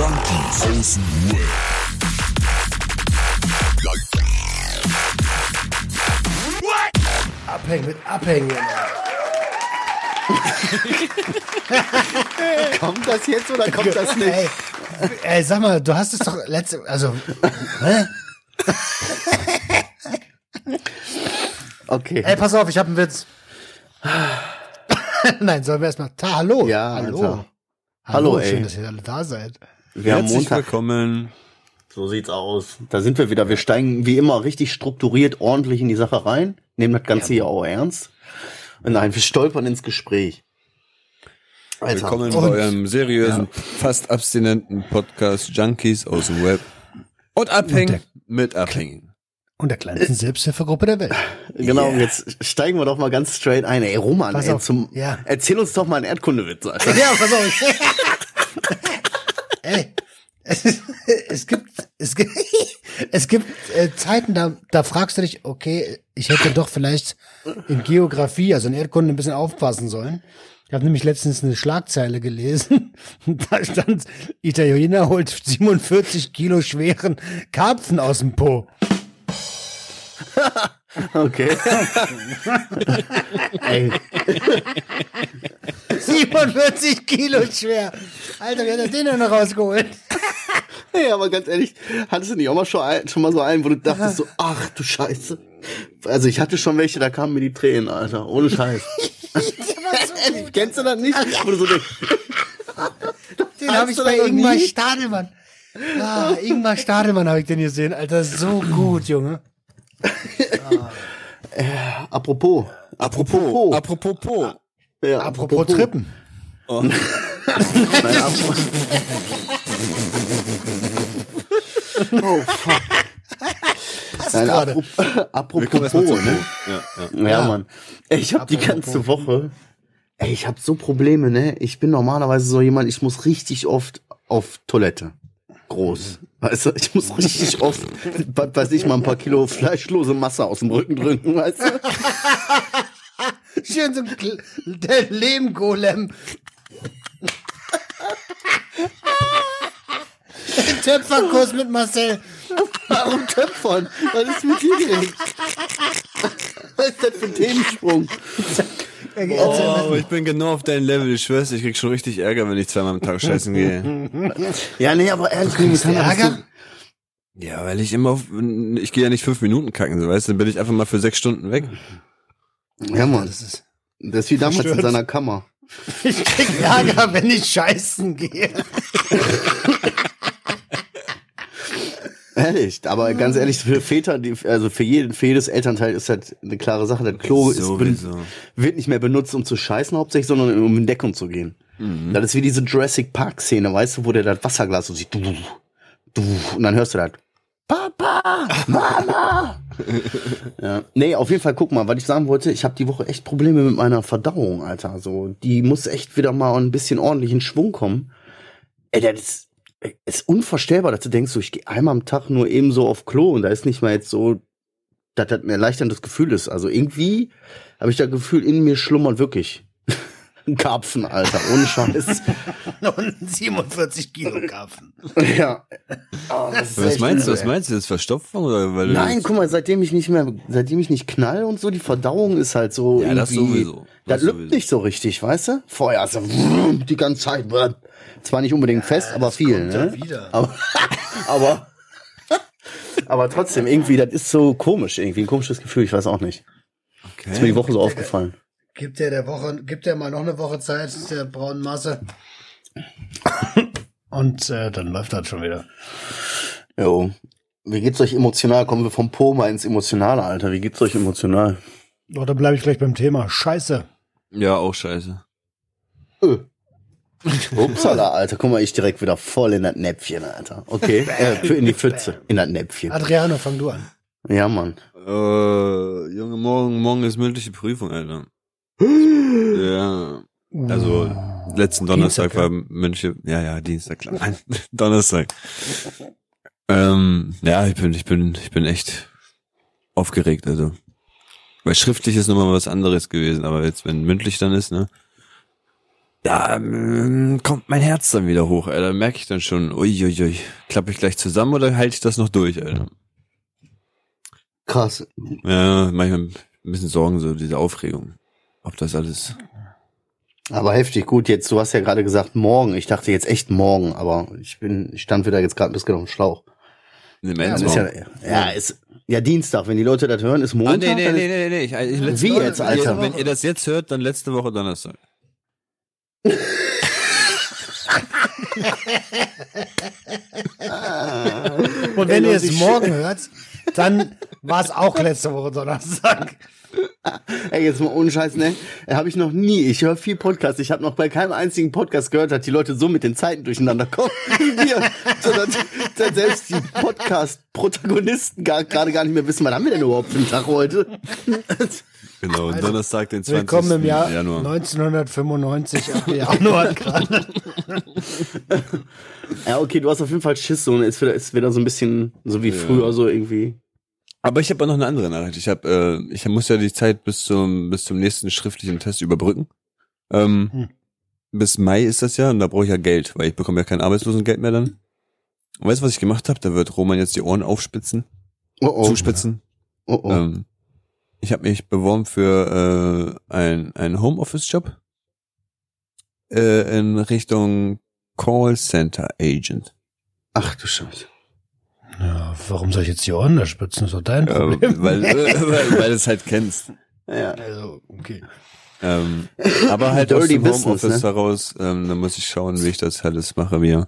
Junkies aus dem Web. Abhängen mit Abhängen. Kommt das jetzt oder kommt das nicht? Ey, ey, sag mal, du hast es doch letzte, also, hä? Okay. Ey, pass auf, ich habe einen Witz. Nein, sollen wir erstmal, ta, hallo. Ja, hallo. Alter. Hallo, Hallo, ey. schön, dass ihr alle da seid. Wir haben Herzlich Montag. willkommen. So sieht's aus. Da sind wir wieder. Wir steigen wie immer richtig strukturiert, ordentlich in die Sache rein, nehmen das Ganze hier auch ernst. Und nein, wir stolpern ins Gespräch. Alter. Willkommen Und- bei eurem seriösen, fast abstinenten Podcast Junkies aus dem Web. Und abhängen mit Abhängigen. Und der kleinsten Selbsthilfegruppe der Welt. Genau, jetzt steigen wir doch mal ganz straight ein. Ey, Roman, Pass ey, auf. zum, Ja. erzähl uns doch mal einen Erdkundewitz, Alter. Ja, pass auf. Ey, es, es gibt, es gibt, es gibt äh, Zeiten, da, da fragst du dich, okay, ich hätte doch vielleicht in Geografie, also in Erdkunde ein bisschen aufpassen sollen. Ich habe nämlich letztens eine Schlagzeile gelesen. Da stand, Italiener holt 47 Kilo schweren Karpfen aus dem Po. Okay. ey, 47 Kilo schwer. Alter, wer hat das den denn noch rausgeholt? hey, aber ganz ehrlich, hattest du nicht auch mal schon, ein, schon mal so einen, wo du dachtest so, ach du Scheiße. Also ich hatte schon welche, da kamen mir die Tränen, Alter. Ohne Scheiß. Ehrlich, Kennst du das nicht? Wo du so denkst, Den habe ich bei Ingmar? Stadelmann. Ah, Ingmar Stadelmann habe ich den gesehen. Alter, so gut, Junge. Apropos, apropos, Apropos Po. ja, Apropos Trippen. Nein, apropos. oh, fuck. Nein, gerade. apropos, apropos ne? Ja, ja. Ja, Mann. Ey, ich habe die ganze Woche, ey, ich habe so Probleme, ne? Ich bin normalerweise so jemand, ich muss richtig oft auf Toilette. Groß. Weißt du, ich muss richtig oft, weiß ich, mal ein paar Kilo fleischlose Masse aus dem Rücken drücken, weißt du? Schön so der Lehmgolem. Töpferkurs mit Marcel. Warum Töpfern? Was ist mit dir geregt? Was ist das für ein Themensprung? Oh, aber ich bin genau auf deinem Level. Ich schwör's, ich krieg schon richtig Ärger, wenn ich zweimal am Tag scheißen gehe. Ja, nee, aber ehrlich, momentan hast Ärger? Ja, weil ich immer auf, ich gehe ja nicht fünf Minuten kacken, so weißt du, dann bin ich einfach mal für sechs Stunden weg. du, ja, Mann. Das ist, Das ist wie damals in Verstört. seiner Kammer. ich krieg Ärger, wenn ich scheißen gehe. Ehrlich, aber ganz ehrlich, für Väter, die, also für jeden, für jedes Elternteil ist halt eine klare Sache. Das Klo ist, wird nicht mehr benutzt, um zu scheißen hauptsächlich, sondern um in Deckung zu gehen. Das ist wie diese Jurassic Park Szene, weißt du, wo der das Wasserglas so sieht. Du, du, und dann hörst du das. Papa, Mama. ja. Nee, auf jeden Fall, guck mal, was ich sagen wollte, ich habe die Woche echt Probleme mit meiner Verdauung, Alter. So, die muss echt wieder mal ein bisschen ordentlich in Schwung kommen. Ey, das ist, ist unvorstellbar, dass du denkst, so, ich gehe einmal am Tag nur eben so auf Klo und da ist nicht mal jetzt so, dass das ein erleichterndes Gefühl ist. Also irgendwie habe ich das Gefühl, in mir schlummert wirklich ein Karpfen, Alter, ohne Scheiß. Und 47 Kilo Karpfen. ja. Oh, das Was meinst du, was meinst du, das ist Verstopfung oder weil Nein, guck mal, seitdem ich nicht mehr, seitdem ich nicht knall und so, die Verdauung ist halt so Ja, das irgendwie, sowieso. Das, Das lübt nicht so richtig, weißt du? Vorher so die ganze Zeit, zwar nicht unbedingt fest, aber viel, kommt ne? ja wieder. Aber, aber, aber trotzdem irgendwie, das ist so komisch, irgendwie ein komisches Gefühl, ich weiß auch nicht. okay. Ist mir die Woche so aufgefallen. Gibt der der Woche, gibt der mal noch eine Woche Zeit, der braunen Masse. Und äh, dann läuft das schon wieder. Jo. Wie geht's euch emotional? Kommen wir vom Po mal ins Emotionale, Alter. Wie geht's euch emotional? Doch, dann bleibe ich gleich beim Thema. Scheiße. Ja, auch scheiße. Öh. Upsala, Alter. Guck mal, ich direkt wieder voll in das Näpfchen, Alter. Okay, äh, in die Pfütze, in das Näpfchen. Adriano, fang du an. Ja, Mann. Äh, Junge, morgen, morgen ist mündliche Prüfung, Alter. Ja. Also, letzten Donnerstag Dienstag, war Münche, ja, ja, Dienstag, klar. Nein, Donnerstag. Ähm, ja, ich bin, ich bin, ich bin echt aufgeregt, also. Weil schriftlich ist nochmal was anderes gewesen, aber jetzt, wenn mündlich dann ist, ne? Da ähm, kommt mein Herz dann wieder hoch, Alter. Merke ich dann schon, uiuiui, klappe ich gleich zusammen oder halte ich das noch durch, Alter? Krass. Ja, manchmal ein bisschen Sorgen, so diese Aufregung. Ob das alles. Aber heftig, gut, jetzt, du hast ja gerade gesagt morgen. Ich dachte jetzt echt morgen, aber ich bin, ich stand wieder jetzt gerade ein bisschen auf dem Schlauch. Nee, Ja, ist ja, ja, ist ja Dienstag, wenn die Leute das hören, ist Ah, Montag. nee, nee, nee, ist- nee, nee. Ich, ich, Wie jetzt, Alter? Wenn ihr das jetzt hört, dann letzte Woche Donnerstag. Und wenn ihr es morgen hört, dann war es auch letzte Woche Donnerstag. Ey, jetzt mal ohne Scheiß, ne? Habe ich noch nie. Ich höre viel Podcasts. Ich habe noch bei keinem einzigen Podcast gehört, dass die Leute so mit den Zeiten durcheinander kommen wie wir. So, dass, dass selbst die Podcast-Protagonisten gar- gerade gar nicht mehr wissen, was haben wir denn überhaupt für einen Tag heute? Genau, und Donnerstag, den 20. Willkommen im Jahr Januar. 1995 ab Januar gerade. Ja, okay, du hast auf jeden Fall Schiss. So, und ist wieder, ist wieder so ein bisschen so wie früher, so irgendwie. Aber ich habe auch noch eine andere Nachricht. Ich habe, äh, ich muss ja die Zeit bis zum bis zum nächsten schriftlichen Test überbrücken. Ähm, Hm. Bis Mai ist das ja und da brauche ich ja Geld, weil ich bekomme ja kein Arbeitslosengeld mehr dann. Und weißt du, was ich gemacht habe? Da wird Roman jetzt die Ohren aufspitzen, Oh, oh. zuspitzen. Oh, oh. Ähm, ich habe mich beworben für äh, ein ein Homeoffice-Job äh, in Richtung Callcenter Agent. Ach du Scheiße. Ja, warum soll ich jetzt die Ohren da spitzen? Das ist doch dein Äh, Problem. weil, äh, weil, weil du es halt kennst. Ja. Also, okay. Ähm, aber halt aus dem Business, Homeoffice ne? heraus, ähm, da muss ich schauen, wie ich das alles mache, wie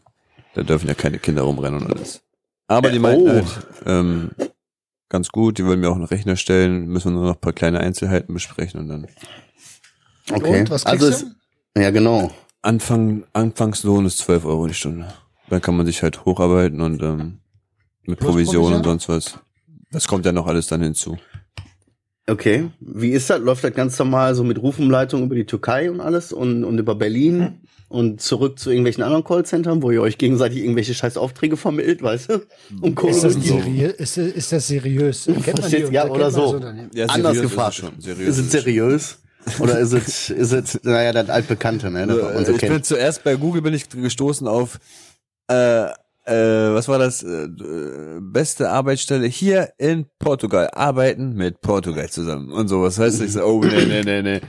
da dürfen ja keine Kinder rumrennen und alles. Aber die Äh, meinten oh. halt, ähm, ganz gut, die wollen mir auch einen Rechner stellen, müssen wir nur noch ein paar kleine Einzelheiten besprechen und dann Okay. Und, was also du? Ist, ja, genau. Anfang, Anfangslohn ist 12 Euro die Stunde. Dann kann man sich halt hocharbeiten und ähm, mit Provision und sonst was. Das kommt ja noch alles dann hinzu. Okay. Wie ist das? Läuft das ganz normal so mit Rufumleitung über die Türkei und alles und, und über Berlin und zurück zu irgendwelchen anderen Callcentern, wo ihr euch gegenseitig irgendwelche scheiß Aufträge vermittelt, weißt du? Um Kohle Ist das, seriös? Ist, ist das seriös? Kennt man die, ja, kennt oder so. das? Ja, Anders gefragt. Ist es, schon. Seriös ist es seriös? Oder ist es, ist es, naja, das altbekannte, ne, das man so ich bin zuerst bei Google bin ich gestoßen auf äh, äh, was war das? Äh, äh, beste Arbeitsstelle hier in Portugal. Arbeiten mit Portugal zusammen und sowas. Heißt ich so, oh nee, nee, nee, nee.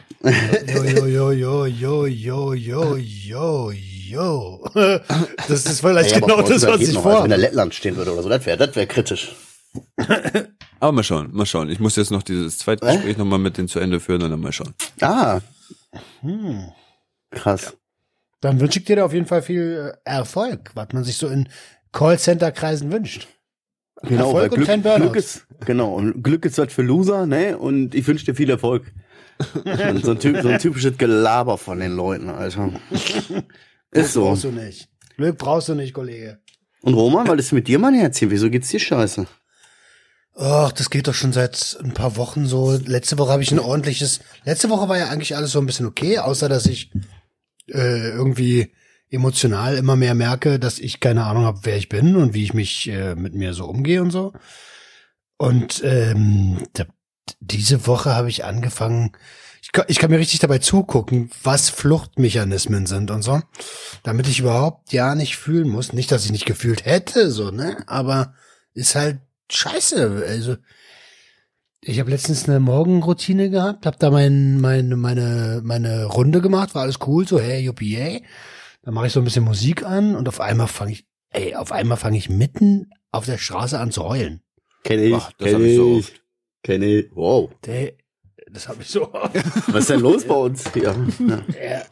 Jo, jo, jo, jo, jo, jo, jo, jo. Das ist vielleicht Ja, genau das, was ich noch, als vor. wenn da Lettland stehen würde oder so, das wäre, das wäre kritisch. Aber mal schauen, mal schauen. Ich muss jetzt noch dieses zweite Äh? Gespräch nochmal mit denen zu Ende führen und dann mal schauen. Ah, Hm. krass. Dann wünsche ich dir da auf jeden Fall viel äh, Erfolg, was man sich so in Callcenter-Kreisen wünscht. Genau, Erfolg weil und Glück. Glück ist, genau, und Glück ist was für Loser, ne, und ich wünsche dir viel Erfolg. so, ein typ, so ein typisches Gelaber von den Leuten, Alter. Ist so. Brauchst du nicht. Glück brauchst du nicht, Kollege. Und Roman, was ist mit dir, mein Herzchen? Wieso geht's dir scheiße? Ach, das geht doch schon seit ein paar Wochen so. Letzte Woche habe ich ein ordentliches. Letzte Woche war ja eigentlich alles so ein bisschen okay, außer dass ich äh, irgendwie emotional immer mehr merke, dass ich keine Ahnung habe, wer ich bin und wie ich mich äh, mit mir so umgehe und so. Und ähm, diese Woche habe ich angefangen. Ich kann, ich kann mir richtig dabei zugucken, was Fluchtmechanismen sind und so, damit ich überhaupt ja nicht fühlen muss. Nicht, dass ich nicht gefühlt hätte, so ne, aber ist halt scheiße. Also ich habe letztens eine Morgenroutine gehabt, habe da mein, mein, meine, meine Runde gemacht, war alles cool, so hey, yuppie, yay. Dann mache ich so ein bisschen Musik an und auf einmal fange ich, ey, auf einmal fange ich mitten auf der Straße an zu heulen. Kenn ich, das kenn ich so ich, kenn ich. Wow. Der, das habe ich so. Was ist denn los bei uns hier?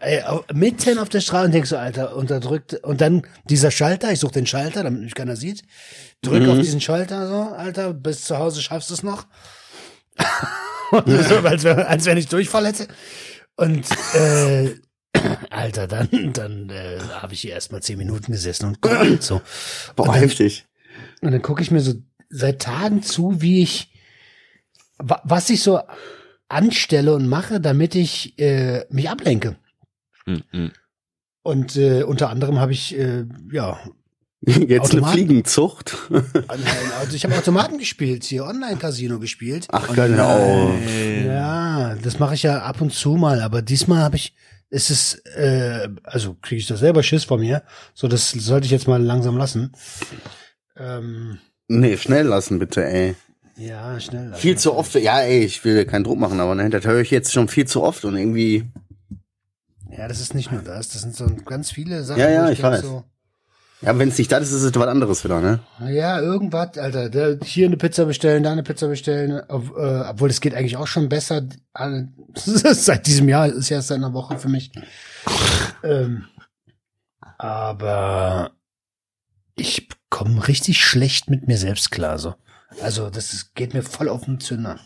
Ja. Mitten auf der Straße und denkst so, Alter, unterdrückt. Und dann dieser Schalter, ich suche den Schalter, damit mich keiner sieht. Drück Mhm. auf diesen Schalter so, Alter, bis zu Hause schaffst du es noch. und so, als, wenn, als wenn ich Durchfall hätte. Und äh, Alter, dann, dann äh, habe ich hier erstmal zehn Minuten gesessen und so. Boah, Und dann- heftig. Und dann gucke ich mir so seit Tagen zu, wie ich, wa was ich so anstelle und mache, damit ich äh, mich ablenke. Mm, mm. Und äh, unter anderem habe ich, äh, ja, Jetzt eine Automat? Fliegenzucht. also ich habe Automaten gespielt, hier Online-Casino gespielt. Ach, auf. Ja, das mache ich ja ab und zu mal, aber diesmal habe ich ist es, äh, also kriege ich da selber Schiss vor mir. So, das sollte ich jetzt mal langsam lassen. Ähm, Nee, schnell lassen bitte, ey. ja, schnell. lassen. Viel zu oft, ja, ey, ich will keinen Druck machen, aber ne, das höre ich jetzt schon viel zu oft und irgendwie, Ja, das ist nicht nur das. Das sind so ganz viele Sachen. Ja, ja, ich denk weiß. So, ja, wenn es nicht das ist, ist es was anderes wieder, ne? ja, irgendwas, Alter. Da, hier eine Pizza bestellen, da eine Pizza bestellen. Ob, äh, obwohl, es geht eigentlich auch schon besser. Seit diesem Jahr ist ja erst seit einer Woche für mich. ähm, aber ich komme richtig schlecht mit mir selbst klar. So. Also, das ist, geht mir voll auf den Zünder.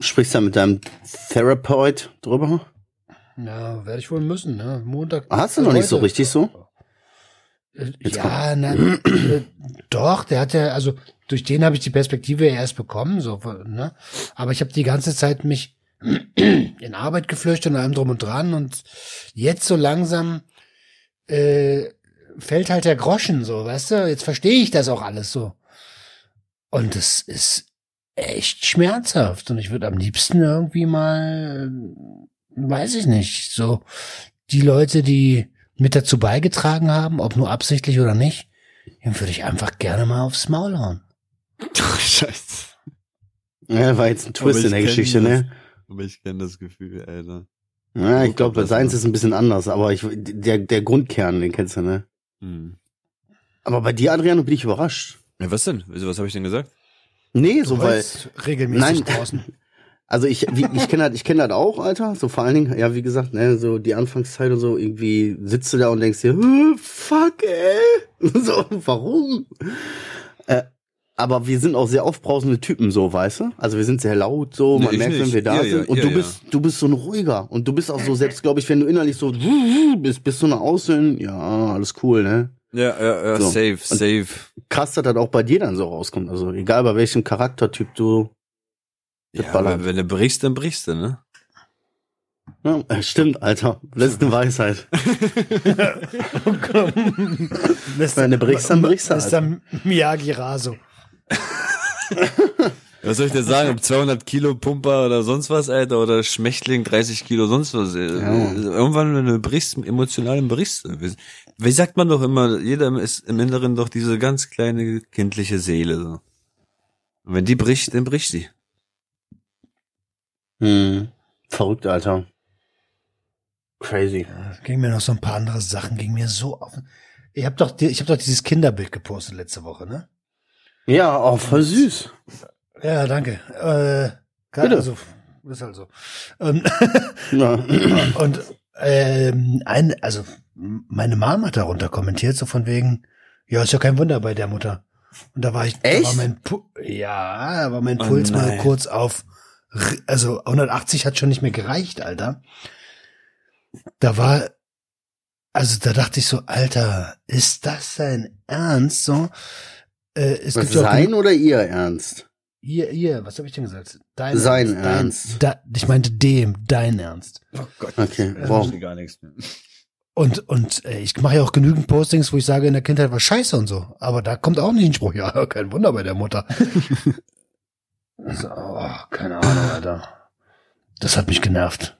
Sprichst du da mit deinem Therapeut drüber? Ja, werde ich wohl müssen, ne? Montag. Hast du noch nicht so heute. richtig so? Äh, Jetzt Ja, na, äh, doch, der hat ja, also durch den habe ich die Perspektive ja erst bekommen, so, ne? Aber ich habe die ganze Zeit mich in Arbeit geflüchtet und allem drum und dran und jetzt so langsam äh, fällt halt der Groschen so, weißt du? Jetzt verstehe ich das auch alles so. Und es ist echt schmerzhaft und ich würde am liebsten irgendwie mal, äh, weiß ich nicht, so die Leute, die mit dazu beigetragen haben, ob nur absichtlich oder nicht, den würde ich einfach gerne mal aufs Maul hauen. Scheiße. Ja, war jetzt ein Twist in der Geschichte, das. ne? Aber ich kenne das Gefühl, Alter. Ja, ich glaube, das seins ist ein bisschen anders, aber ich, der, der Grundkern, den kennst du, ne? Hm. Aber bei dir, Adriano, bin ich überrascht. Ja, was denn? Was habe ich denn gesagt? Nee, so, weil, regelmäßig Nein. draußen. also ich, wie, ich kenne das, ich kenne das auch, Alter. So vor allen Dingen, ja, wie gesagt, ne, so die Anfangszeit und so, irgendwie sitzt du da und denkst dir, "Äh, fuck, ey. So, warum? Äh, aber wir sind auch sehr aufbrausende Typen, so, weißt du? Also wir sind sehr laut, so, Nee, man ich merkt, wenn nicht. wir da ja, sind. Und ihr, du ja. bist, du bist so ein ruhiger. Und du bist auch so, selbst glaube ich, wenn du innerlich so bist, bist du nach außen, ja, alles cool, ne? Ja, ja, ja, So. safe, Und- safe. Krass, dass das auch bei dir dann so rauskommt. Also egal bei welchem Charaktertyp du. Ja, wenn du brichst, dann brichst du, ne? Ja, äh, stimmt, Alter. Das ist eine Weisheit. Wenn du brichst, dann brichst du, Das ist dann Miyagi Raso. Was soll ich dir sagen? Ob 200 Kilo Pumper oder sonst was, Alter, oder Schmächtling 30 Kilo sonst was. äh, Ja. Irgendwann, wenn du brichst, emotional dann brichst du. Wie, wie sagt man doch immer, jeder ist im Inneren doch diese ganz kleine kindliche Seele. So. Und wenn die bricht, dann bricht sie. Hm. Verrückt, Alter. Crazy. Ging mir noch so ein paar andere Sachen, ging mir so auf. Ich habe doch, ich habe doch dieses Kinderbild gepostet letzte Woche, ne? Ja, auch voll süß. Ja, danke. Äh, klar, Bitte. Also, ist halt so. Ähm, Ja. und ähm, ein, also meine Mom hat darunter kommentiert, so von wegen, ja, ist ja kein Wunder bei der Mutter. Und da war ich, Echt? da war mein, Pu ja, da war mein Oh Puls mal nein. kurz auf, also 180 hat schon nicht mehr gereicht, Alter. Da war, also da dachte ich so, Alter, ist das sein Ernst? So, äh, es Was gibt ja auch sein oder ihr ernst? Ihr, ihr, was habe ich denn gesagt? Dein Sein Dein, Ernst. Da, ich meinte dem, dein Ernst. Oh Gott. Okay, Ähm, wow. gar nichts mehr. Und, und äh, ich mache ja auch genügend Postings, wo ich sage, in der Kindheit war scheiße und so. Aber da kommt auch nicht ein Spruch, ja, kein Wunder bei der Mutter. so, oh, keine Ahnung, Alter. Das hat mich genervt.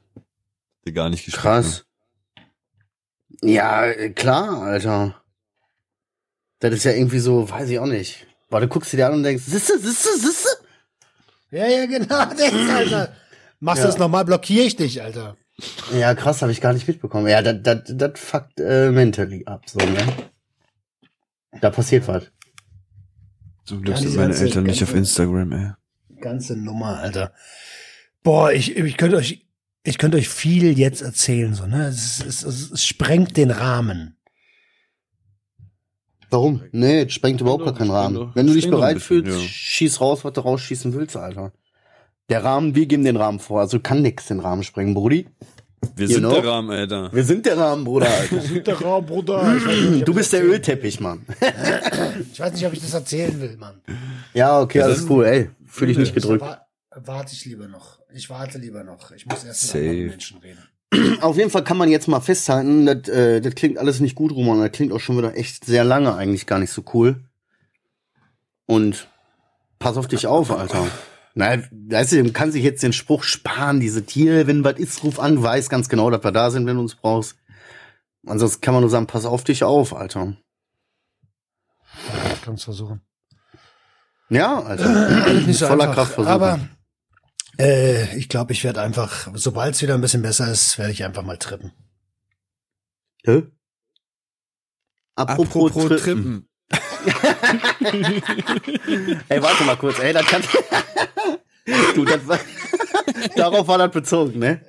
Gar nicht geschrieben. Krass. Ja, äh, klar, Alter. Das ist ja irgendwie so, weiß ich auch nicht. Weil du guckst dir die an und denkst, sisse, sisse, sisse. Ja, ja, genau, das, Alter. Machst du Ja. das nochmal, blockiere ich dich, Alter. Ja, krass, habe ich gar nicht mitbekommen. Ja, das, das, das fuckt äh, mentally ab, so, ne? Da passiert was. Zum Glück Ja, sind meine Eltern nicht auf Instagram, ey. Ganze Nummer, Alter. Boah, ich, ich könnte euch, ich könnte euch viel jetzt erzählen, so, ne? Es, es, es, es sprengt den Rahmen. Warum? Nee, es sprengt überhaupt gar keinen Rahmen. Wenn du dich bereit bisschen, fühlst, ja. schieß raus, was du rausschießen willst, Alter. Der Rahmen, wir geben den Rahmen vor. Also kann nix den Rahmen sprengen, Brudi. Wir You sind know? der Rahmen, Alter. Wir sind der Rahmen, Bruder, Alter. Der Rahmen, Bruder. Ich weiß nicht, ob ich Du das bist der erzählen- Ölteppich, Mann. Ich weiß nicht, ob ich das erzählen will, Mann. Ja, okay, Das alles ist- cool, ey. Fühl dich nicht gedrückt. Wa- Warte ich lieber noch. Ich warte lieber noch. Ich muss erst mit Safe. anderen Menschen reden. Auf jeden Fall kann man jetzt mal festhalten, das, äh, das klingt alles nicht gut, Roman. Das klingt auch schon wieder echt sehr lange eigentlich gar nicht so cool. Und pass auf dich auf, Alter. Nein, weißt du, man kann sich jetzt den Spruch sparen, diese Tiere, wenn was ist, ruf an, weiß ganz genau, dass wir da sind, wenn du uns brauchst. Ansonsten kann man nur sagen, pass auf dich auf, Alter. Ich kann es versuchen. Ja, Alter. Nicht so Voller einfach, Kraft versuchen. Aber äh, ich glaube, ich werde einfach, sobald es wieder ein bisschen besser ist, werde ich einfach mal trippen. Hä? Apropos, Apropos Trippen. Trippen. Ey, warte mal kurz, ey, das kann. du, das war. Darauf war das bezogen, ne?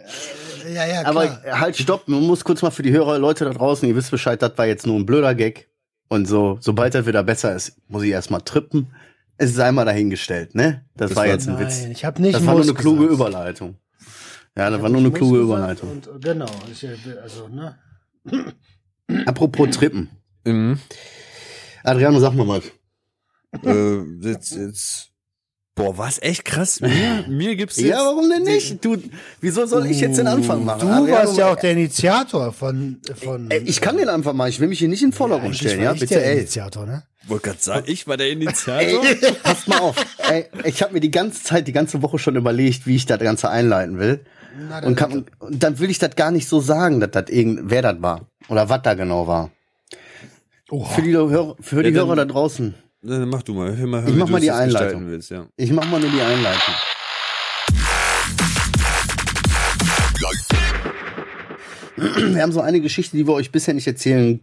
Ja, ja, Aber halt, stopp, man muss kurz mal für die Hörer, Leute da draußen, ihr wisst Bescheid, das war jetzt nur ein blöder Gag. Und so, sobald das wieder besser ist, muss ich erstmal trippen. Es ist einmal dahingestellt, ne? Das, Das war jetzt ein Nein, Witz. ich habe nicht Das war nur eine kluge gesagt. Überleitung. Ja, das Ich war hab nur eine kluge Überleitung. Und, genau, ich, äh, also, ne? Apropos Trippen. Mhm. Adriano, sag mal was. äh, jetzt, jetzt. Boah, was echt krass. Mir, mir gibt's jetzt. Ja, warum denn nicht? Du, wieso soll ich jetzt den Anfang machen? Du Adriano, warst ja auch der Initiator von, von Ey, ich kann den Anfang machen. Ich will mich hier nicht in den Vordergrund Eigentlich stellen, war ja? ich Bitte, der ey. Initiator, ne? wollte gerade sagen, ich war der Ey, Initiator. passt mal auf. Ey, ich habe mir die ganze Zeit, die ganze Woche schon überlegt, wie ich das Ganze einleiten will. Na, Und, kann, und dann will ich das gar nicht so sagen, dass das irgend, wer das war. Oder was da genau war. Oha. Für die, Hörer, für die Ja, dann- Hörer da draußen. Dann mach du mal. Hör mal hör Ich mach mal die Einleitung. Willst, ja. Ich mach mal nur die Einleitung. Wir haben so eine Geschichte, die wir euch bisher nicht erzählen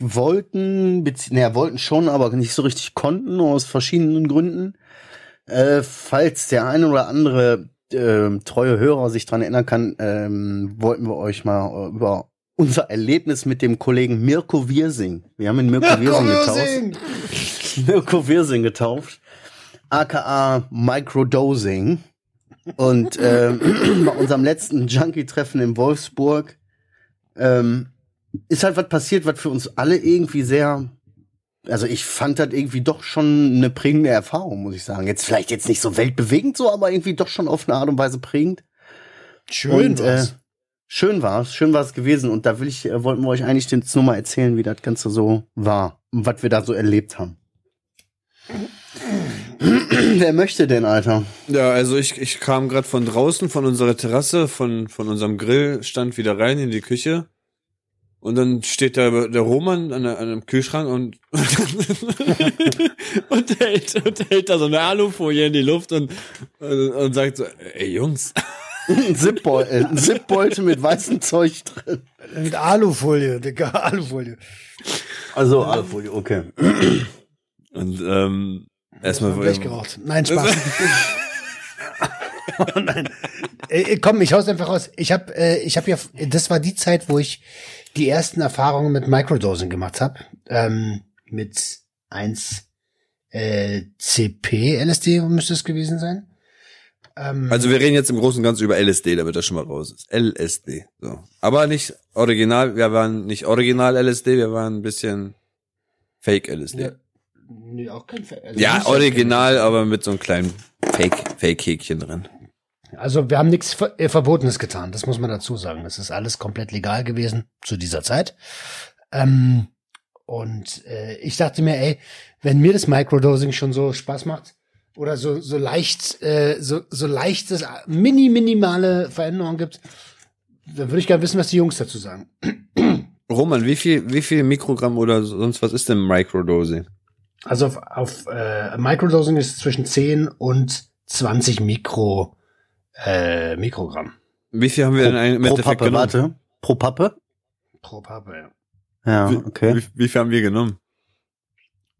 wollten, naja, wollten schon, aber nicht so richtig konnten, aus verschiedenen Gründen. Äh, falls der eine oder andere ähm, treue Hörer sich dran erinnern kann, ähm, wollten wir euch mal äh, über unser Erlebnis mit dem Kollegen Mirko Wirsing. Wir haben ihn Mirko Wirsing getauft. Mirko Wirsing getauft, aka Microdosing. Und ähm, bei unserem letzten Junkie-Treffen in Wolfsburg ähm, ist halt was passiert, was für uns alle irgendwie sehr, also ich fand das irgendwie doch schon eine prägende Erfahrung, muss ich sagen. Jetzt vielleicht jetzt nicht so weltbewegend so, aber irgendwie doch schon auf eine Art und Weise prägend. Schön Und, äh, war's. Schön war's, schön war's gewesen. Und da will ich, äh, wollten wir euch eigentlich jetzt nur mal erzählen, wie das Ganze so war und was wir da so erlebt haben. Wer möchte denn, Alter? Ja, also ich, ich kam gerade von draußen, von unserer Terrasse, von, von unserem Grillstand wieder rein in die Küche. Und dann steht da der Roman an, an einem Kühlschrank und, und, hält, und hält da so eine Alufolie in die Luft und, und, und sagt so, ey Jungs, Ein Zipbeutel, ein Zipbeutel mit weißem Zeug drin. Mit Alufolie, Digga, Alufolie. Also Alufolie, okay. Und ähm, erstmal Blech geraucht. Nein, Spaß. oh nein. Äh, komm, ich hau's einfach raus. Ich habe äh, ich habe ja das war die Zeit, wo ich die ersten Erfahrungen mit Microdosing gemacht habe. Ähm, mit 1 äh, CP LSD müsste es gewesen sein. Ähm, Also wir reden jetzt im Großen und Ganzen über LSD, damit das schon mal raus ist. LSD. So. Aber nicht original, wir waren nicht original LSD, wir waren ein bisschen Fake LSD. ja, Ja, nee, auch kein Ver- also nicht original, aber mit so einem kleinen Fake, Fake-Häkchen drin. Also wir haben nichts Ver äh, Verbotenes getan, das muss man dazu sagen. Das ist alles komplett legal gewesen zu dieser Zeit. Ähm, und äh, ich dachte mir, ey, wenn mir das Microdosing schon so Spaß macht oder so so leicht äh, so so leichtes mini minimale Veränderungen gibt, dann würde ich gerne wissen, was die Jungs dazu sagen. Roman, wie viel, wie viel Mikrogramm oder sonst was ist denn Microdosing? Also auf, auf äh, Microdosing ist zwischen 10 und 20 Mikro äh, Mikrogramm Wie viel haben wir denn im Pro Endeffekt Pappe, genommen? warte. Pro Pappe? pro Pappe. Ja. Ja, Wie, okay. wie, wie viel haben wir genommen?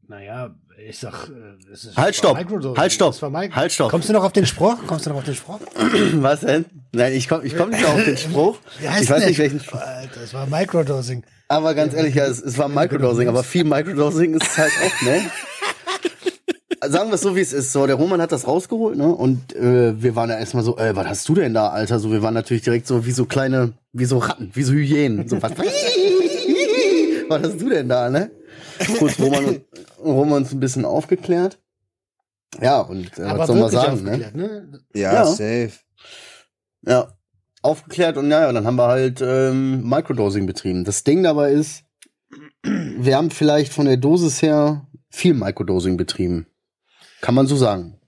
Naja, ich sag, äh, es ist Halt, stopp. Microdosing. Halt, stopp. Halt, stopp. Kommst du noch auf den Spruch? Kommst du noch auf den Spruch? Was denn? Nein, ich komme ich komm nicht auf den Spruch. Wie heißt Ich weiß nicht der? welchen Spruch. Alter, es war Microdosing. Aber ganz ehrlich, ja, es, es war Microdosing, aber viel Microdosing ist es halt auch, ne? Sagen wir es so, wie es ist. So, der Roman hat das rausgeholt, ne? Und äh, wir waren ja erstmal so, äh, was hast du denn da, Alter? So, wir waren natürlich direkt so wie so kleine, wie so Ratten, wie so Hyänen. So, was, was hast du denn da, ne? Kurz Roman, Roman uns ein bisschen aufgeklärt. Ja, und äh, was soll man sagen, ne? ne? Ja. safe. Ja, aufgeklärt und ja, dann haben wir halt ähm, Microdosing betrieben. Das Ding dabei ist, wir haben vielleicht von der Dosis her viel Microdosing betrieben. Kann man so sagen.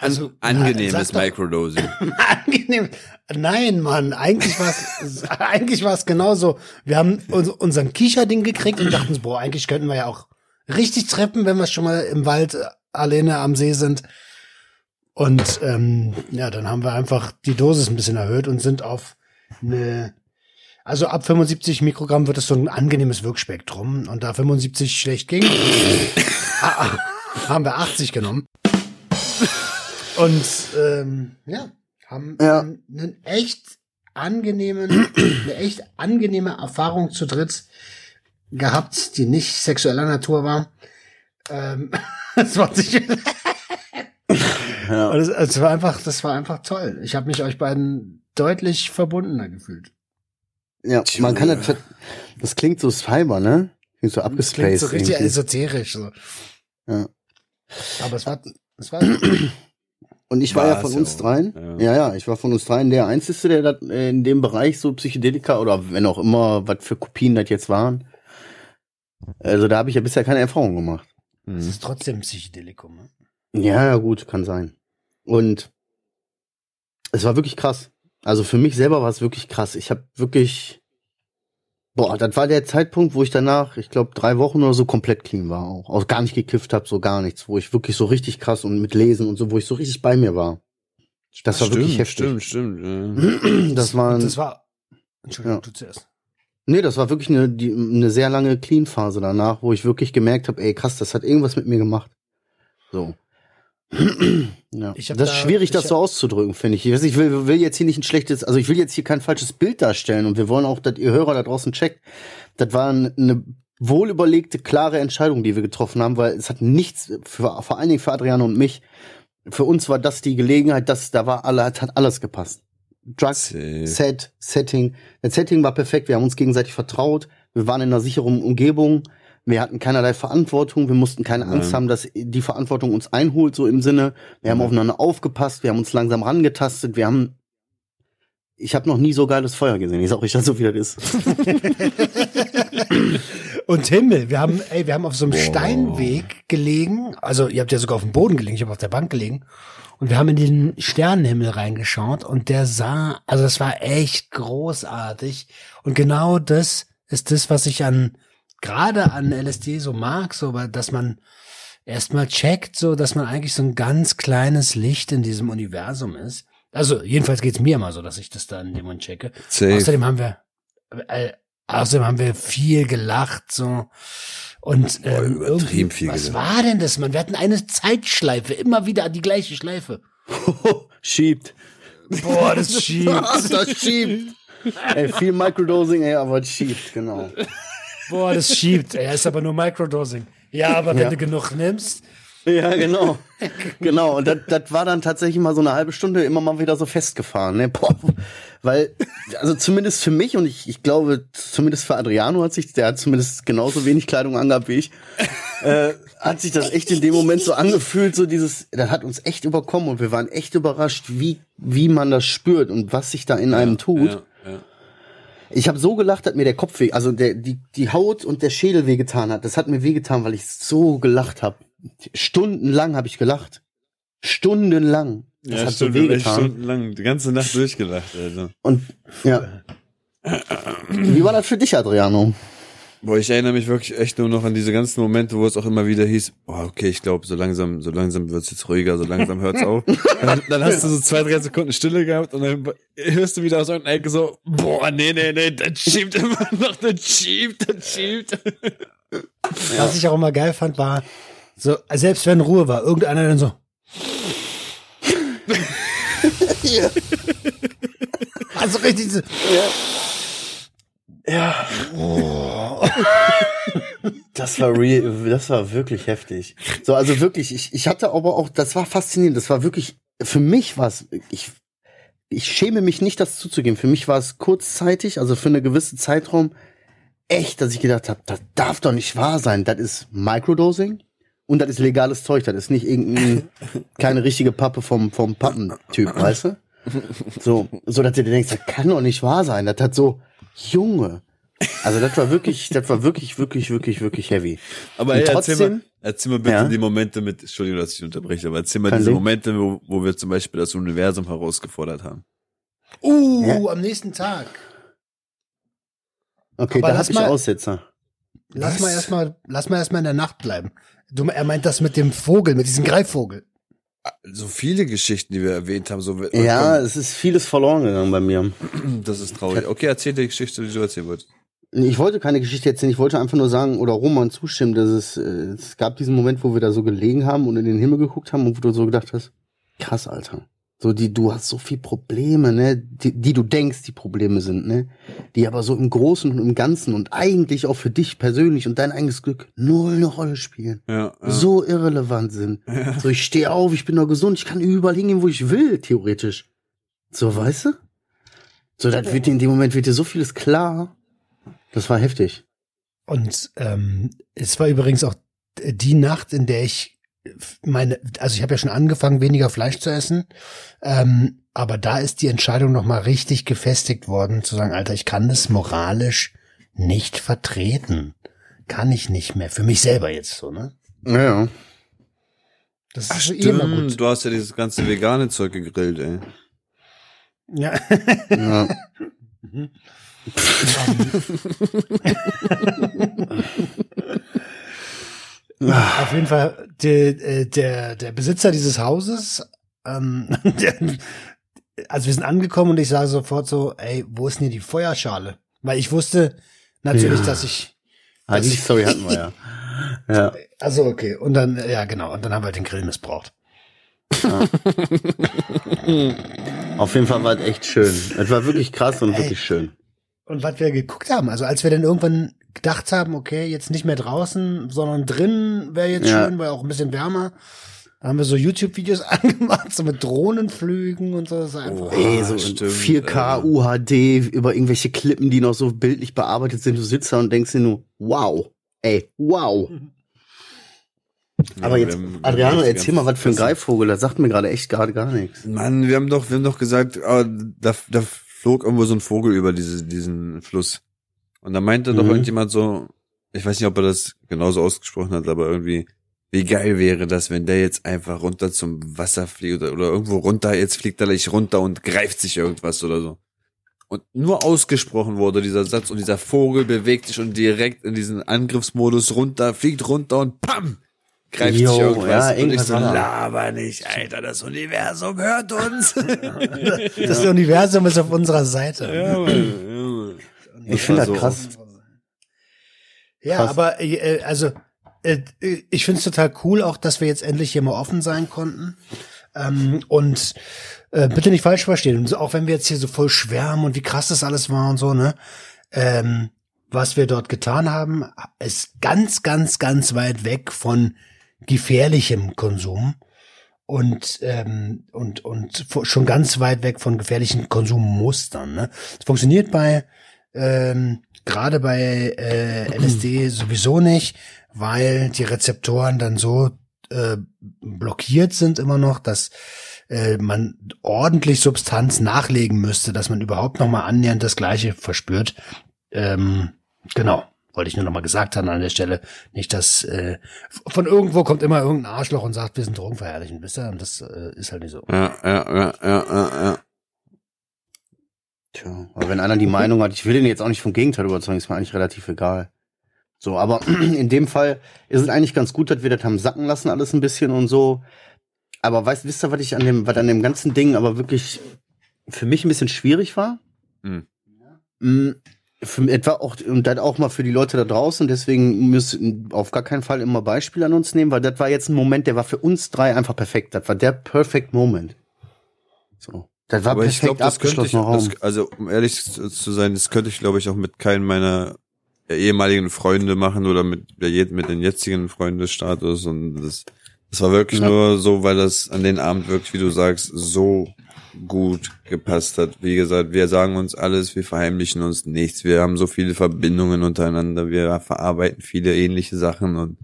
Also, Angenehmes doch- Microdosing. Angenehm. Nein, Mann, eigentlich war es eigentlich war es genauso. Wir haben uns, unseren Kicherding gekriegt und dachten, boah, eigentlich könnten wir ja auch richtig treppen, wenn wir schon mal im Wald äh, alleine am See sind. Und ähm, ja, dann haben wir einfach die Dosis ein bisschen erhöht und sind auf eine also ab 75 Mikrogramm wird es so ein angenehmes Wirkspektrum und da 75 schlecht ging, haben wir 80 genommen. Und ähm, ja, haben Ja. einen echt angenehmen, eine echt angenehme Erfahrung zu dritt gehabt, die nicht sexueller Natur war. Ähm, das war sich, Ja. und es, es war einfach, das war einfach toll. Ich habe mich euch beiden deutlich verbundener gefühlt. Ja, man kann das, das klingt so Cyber, ne? Klingt so Das klingt abgespaced. so richtig irgendwie. esoterisch. So. Ja. Aber es war, es war Und ich war ja War's von ja uns auch. dreien. Ja. Ja. ja, ich war von uns dreien der Einzige, der dat, äh, in dem Bereich so Psychedelika oder wenn auch immer, was für Kopien das jetzt waren. Also da habe ich ja bisher keine Erfahrung gemacht. es Mhm. ist trotzdem Psychedelikum. Ne? Ja, ja, gut, kann sein. Und es war wirklich krass. Also für mich selber war es wirklich krass. Ich habe wirklich, boah, das war der Zeitpunkt, wo ich danach, ich glaube, drei Wochen oder so komplett clean war auch. Auch gar nicht gekifft habe, so gar nichts. Wo ich wirklich so richtig krass und mit Lesen und so, wo ich so richtig bei mir war. Das war wirklich heftig. Stimmt, stimmt. Ja. Das war, das war, Entschuldigung, Ja. du zuerst. nee, das war wirklich eine, die, eine sehr lange Clean-Phase danach, wo ich wirklich gemerkt habe, ey, krass, das hat irgendwas mit mir gemacht. So. Ja. Das ist da- schwierig, ich das so auszudrücken, finde ich. Ich, weiß, ich will, will jetzt hier nicht ein schlechtes, also ich will jetzt hier kein falsches Bild darstellen und wir wollen auch, dass ihr Hörer da draußen checkt. Das war eine wohlüberlegte, klare Entscheidung, die wir getroffen haben, weil es hat nichts, für, vor allen Dingen für Adriano und mich, für uns war das die Gelegenheit, dass da war alle, hat alles gepasst. Drugs. Set, Setting. Das Setting war perfekt. Wir haben uns gegenseitig vertraut. Wir waren in einer sicheren Umgebung. Wir hatten keinerlei Verantwortung. Wir mussten keine Angst Ja. haben, dass die Verantwortung uns einholt, so im Sinne. Wir haben Ja. aufeinander aufgepasst. Wir haben uns langsam rangetastet. Wir haben, ich habe noch nie so geiles Feuer gesehen. Ich sag euch das so, wie das ist. Und Himmel, wir haben, ey, wir haben auf so einem Steinweg gelegen. Also, ihr habt ja sogar auf dem Boden gelegen, ich habe auf der Bank gelegen. Und wir haben in den Sternenhimmel reingeschaut und der sah, also das war echt großartig. Und genau das ist das, was ich an, gerade an LSD so mag, so, dass man erstmal checkt, so, dass man eigentlich so ein ganz kleines Licht in diesem Universum ist. Also, jedenfalls geht's mir immer so, dass ich das da in dem Moment checke. Safe. Außerdem haben wir, äh, außerdem haben wir viel gelacht, so. Und ähm, übertrieben viel was gelacht. war denn das, man? Wir hatten eine Zeitschleife, immer wieder die gleiche Schleife. schiebt. Boah, das schiebt. das schiebt. ey, viel Microdosing, ey, aber schiebt, genau. Boah, das schiebt. Er ist aber nur Microdosing. Ja, aber wenn Ja. du genug nimmst, Ja, genau. genau. Und das, das war dann tatsächlich mal so eine halbe Stunde immer mal wieder so festgefahren. Ne? Boah, weil, also zumindest für mich und ich, ich glaube, zumindest für Adriano hat sich, der hat zumindest genauso wenig Kleidung angehabt wie ich, äh, hat sich das echt in dem Moment so angefühlt, so dieses, das hat uns echt überkommen und wir waren echt überrascht, wie, wie man das spürt und was sich da in einem tut. Ja, ja. Ich habe so gelacht, hat mir der Kopf weh, also der, die, die Haut und der Schädel wehgetan hat. Das hat mir wehgetan, weil ich so gelacht habe. Stundenlang habe ich gelacht. Stundenlang. Das ja, hat so stimmt, echt wehgetan. stundenlang, die ganze Nacht durchgelacht, Alter. Und ja. Wie war das für dich, Adriano? Boah, ich erinnere mich wirklich echt nur noch an diese ganzen Momente, wo es auch immer wieder hieß, boah, okay, ich glaube, so langsam, so langsam wird's jetzt ruhiger, so langsam hört's auf. dann, dann hast du so zwei, drei Sekunden Stille gehabt und dann hörst du wieder aus irgendeiner Ecke so, boah, nee, nee, nee, das schiebt immer noch, das schiebt, das schiebt. was ich auch immer geil fand, war, so, selbst wenn Ruhe war, irgendeiner dann so. Also richtig so, Das war real, das war wirklich heftig. So, also wirklich, ich, ich hatte aber auch, das war faszinierend, das war wirklich, für mich war es, ich, ich schäme mich nicht, das zuzugeben. Für mich war es kurzzeitig, also für eine gewisse Zeitraum, echt, dass ich gedacht habe, das darf doch nicht wahr sein. Das ist Microdosing und das ist legales Zeug. Das ist nicht irgendein, keine richtige Pappe vom, vom Pappentyp, weißt du? So, so dass du dir denkst, das kann doch nicht wahr sein. Das hat so, Junge, Also das war wirklich, das war wirklich, wirklich, wirklich, wirklich heavy. Aber ey, erzähl mal, trotzdem- erzähl mal bitte Ja. die Momente mit, Entschuldigung, dass ich unterbreche, aber erzähl mal Kein diese Ding. Momente, wo, wo wir zum Beispiel das Universum herausgefordert haben. Uh, Ja. am nächsten Tag. Okay, Aber da lass hab ich mal- Aussetzer. Lass Was? mal erstmal, lass mal erstmal in der Nacht bleiben. Du, er meint das mit dem Vogel, mit diesem Greifvogel. So viele Geschichten, die wir erwähnt haben, so Ja, es ist vieles verloren gegangen bei mir. das ist traurig. Okay, erzähl die Geschichte, die du erzählen wolltest. Ich wollte keine Geschichte erzählen, ich wollte einfach nur sagen oder Roman zustimmen, dass es, äh, es gab diesen Moment, wo wir da so gelegen haben und in den Himmel geguckt haben und wo du so gedacht hast, krass, Alter. So, die, du hast so viel Probleme, ne, die, die du denkst, die Probleme sind, ne, die aber so im Großen und im Ganzen und eigentlich auch für dich persönlich und dein eigenes Glück null eine Rolle spielen. Ja, ja. So irrelevant sind. So, ich stehe auf, ich bin noch gesund, ich kann überall hingehen, wo ich will, theoretisch. So, weißt du? So, das wird dir in dem Moment wird dir so vieles klar. Das war heftig. Und ähm, es war übrigens auch die Nacht, in der ich meine, also ich habe ja schon angefangen, weniger Fleisch zu essen, ähm, aber da ist die Entscheidung noch mal richtig gefestigt worden, zu sagen, Alter, ich kann das moralisch nicht vertreten, kann ich nicht mehr, für mich selber jetzt so, ne? Ja, ja. Das Ach, ist eh immer gut. du hast ja dieses ganze vegane Zeug gegrillt, ey. Ja. ja. Auf jeden Fall, der, äh, der, der Besitzer dieses Hauses, ähm, der, also wir sind angekommen und ich sage sofort so, ey, wo ist denn hier die Feuerschale? Weil ich wusste natürlich, Ja. dass ich, Ah, dass die ich, Story hatten wir ja. Ja. also okay, und dann, ja genau, und dann haben wir den Grill missbraucht. Auf jeden Fall war es echt schön. Es war wirklich krass und Ey. wirklich schön. Und was wir geguckt haben, also als wir dann irgendwann gedacht haben, okay, jetzt nicht mehr draußen, sondern drin wäre jetzt Ja. schön, weil auch ein bisschen wärmer, da haben wir so YouTube-Videos angemacht, so mit Drohnenflügen und so. Das ist einfach, Oh. Ey, so stimmt, 4K, äh. UHD, über irgendwelche Klippen, die noch so bildlich bearbeitet sind. Du sitzt da und denkst dir nur, wow. Ey, wow. Aber Ja, jetzt, wir haben- Adriano, erzähl mal was für ein Greifvogel. Das sagt mir gerade echt gerade gar nichts. Mann, wir haben doch, wir haben doch gesagt, ah, da, da flog irgendwo so ein Vogel über diese, diesen Fluss. Und da meinte doch Mhm. irgendjemand so, ich weiß nicht, ob er das genauso ausgesprochen hat, aber irgendwie, wie geil wäre das, wenn der jetzt einfach runter zum Wasser fliegt oder, oder irgendwo runter, jetzt fliegt er gleich runter und greift sich irgendwas oder so. Und nur ausgesprochen wurde dieser Satz und dieser Vogel bewegt sich und direkt in diesen Angriffsmodus runter, fliegt runter und pam! Greift Jo, sich irgendwas. ja, und ich irgendwas so, laber nicht, Alter, das Universum hört uns. Das Universum ist auf unserer Seite. Ja, Mann, ja, Mann. Ich finde das so. krass. Ja, Krass. aber äh, also äh, ich finde es total cool, auch dass wir jetzt endlich hier mal offen sein konnten. Ähm, und äh, bitte nicht falsch verstehen. Und so, auch wenn wir jetzt hier so voll schwärmen und wie krass das alles war und so, ne? Ähm, was wir dort getan haben, ist ganz, ganz, ganz weit weg von gefährlichem Konsum und ähm, und und schon ganz weit weg von gefährlichen Konsummustern. Ne? Es funktioniert bei ähm, gerade bei äh, LSD sowieso nicht, weil die Rezeptoren dann so äh, blockiert sind immer noch, dass äh, man ordentlich Substanz nachlegen müsste, dass man überhaupt noch mal annähernd das Gleiche verspürt. Ähm, genau. Wollte ich nur noch mal gesagt haben an der Stelle. Nicht, dass äh, von irgendwo kommt immer irgendein Arschloch und sagt, wir sind Drogenverherrlichen, wisst ihr? Und das äh, ist halt nicht so. Ja, ja, ja, ja, ja, ja. Tja, aber wenn einer die Meinung hat, ich will den jetzt auch nicht vom Gegenteil überzeugen, ist mir eigentlich relativ egal. So, aber in dem Fall ist es eigentlich ganz gut, dass wir das haben sacken lassen, alles ein bisschen und so. Aber weißt, wisst ihr, was ich an dem, was an dem ganzen Ding aber wirklich für mich ein bisschen schwierig war? Hm. Mm, Für etwa auch, und das auch mal für die Leute da draußen, deswegen müssen auf gar keinen Fall immer Beispiele an uns nehmen, weil das war jetzt ein Moment, der war für uns drei einfach perfekt. Das war der perfect Moment. So. Das war Aber ich perfekt glaube, das könnte ich, Raum. das, also um ehrlich zu sein, das könnte ich glaube ich auch mit keinem meiner ehemaligen Freunde machen oder mit, mit den jetzigen Freundesstatus und das, das war wirklich Ja. nur so, weil das an den Abend wirklich, wie du sagst, so gut gepasst hat. Wie gesagt, wir sagen uns alles, wir verheimlichen uns nichts, wir haben so viele Verbindungen untereinander, wir verarbeiten viele ähnliche Sachen und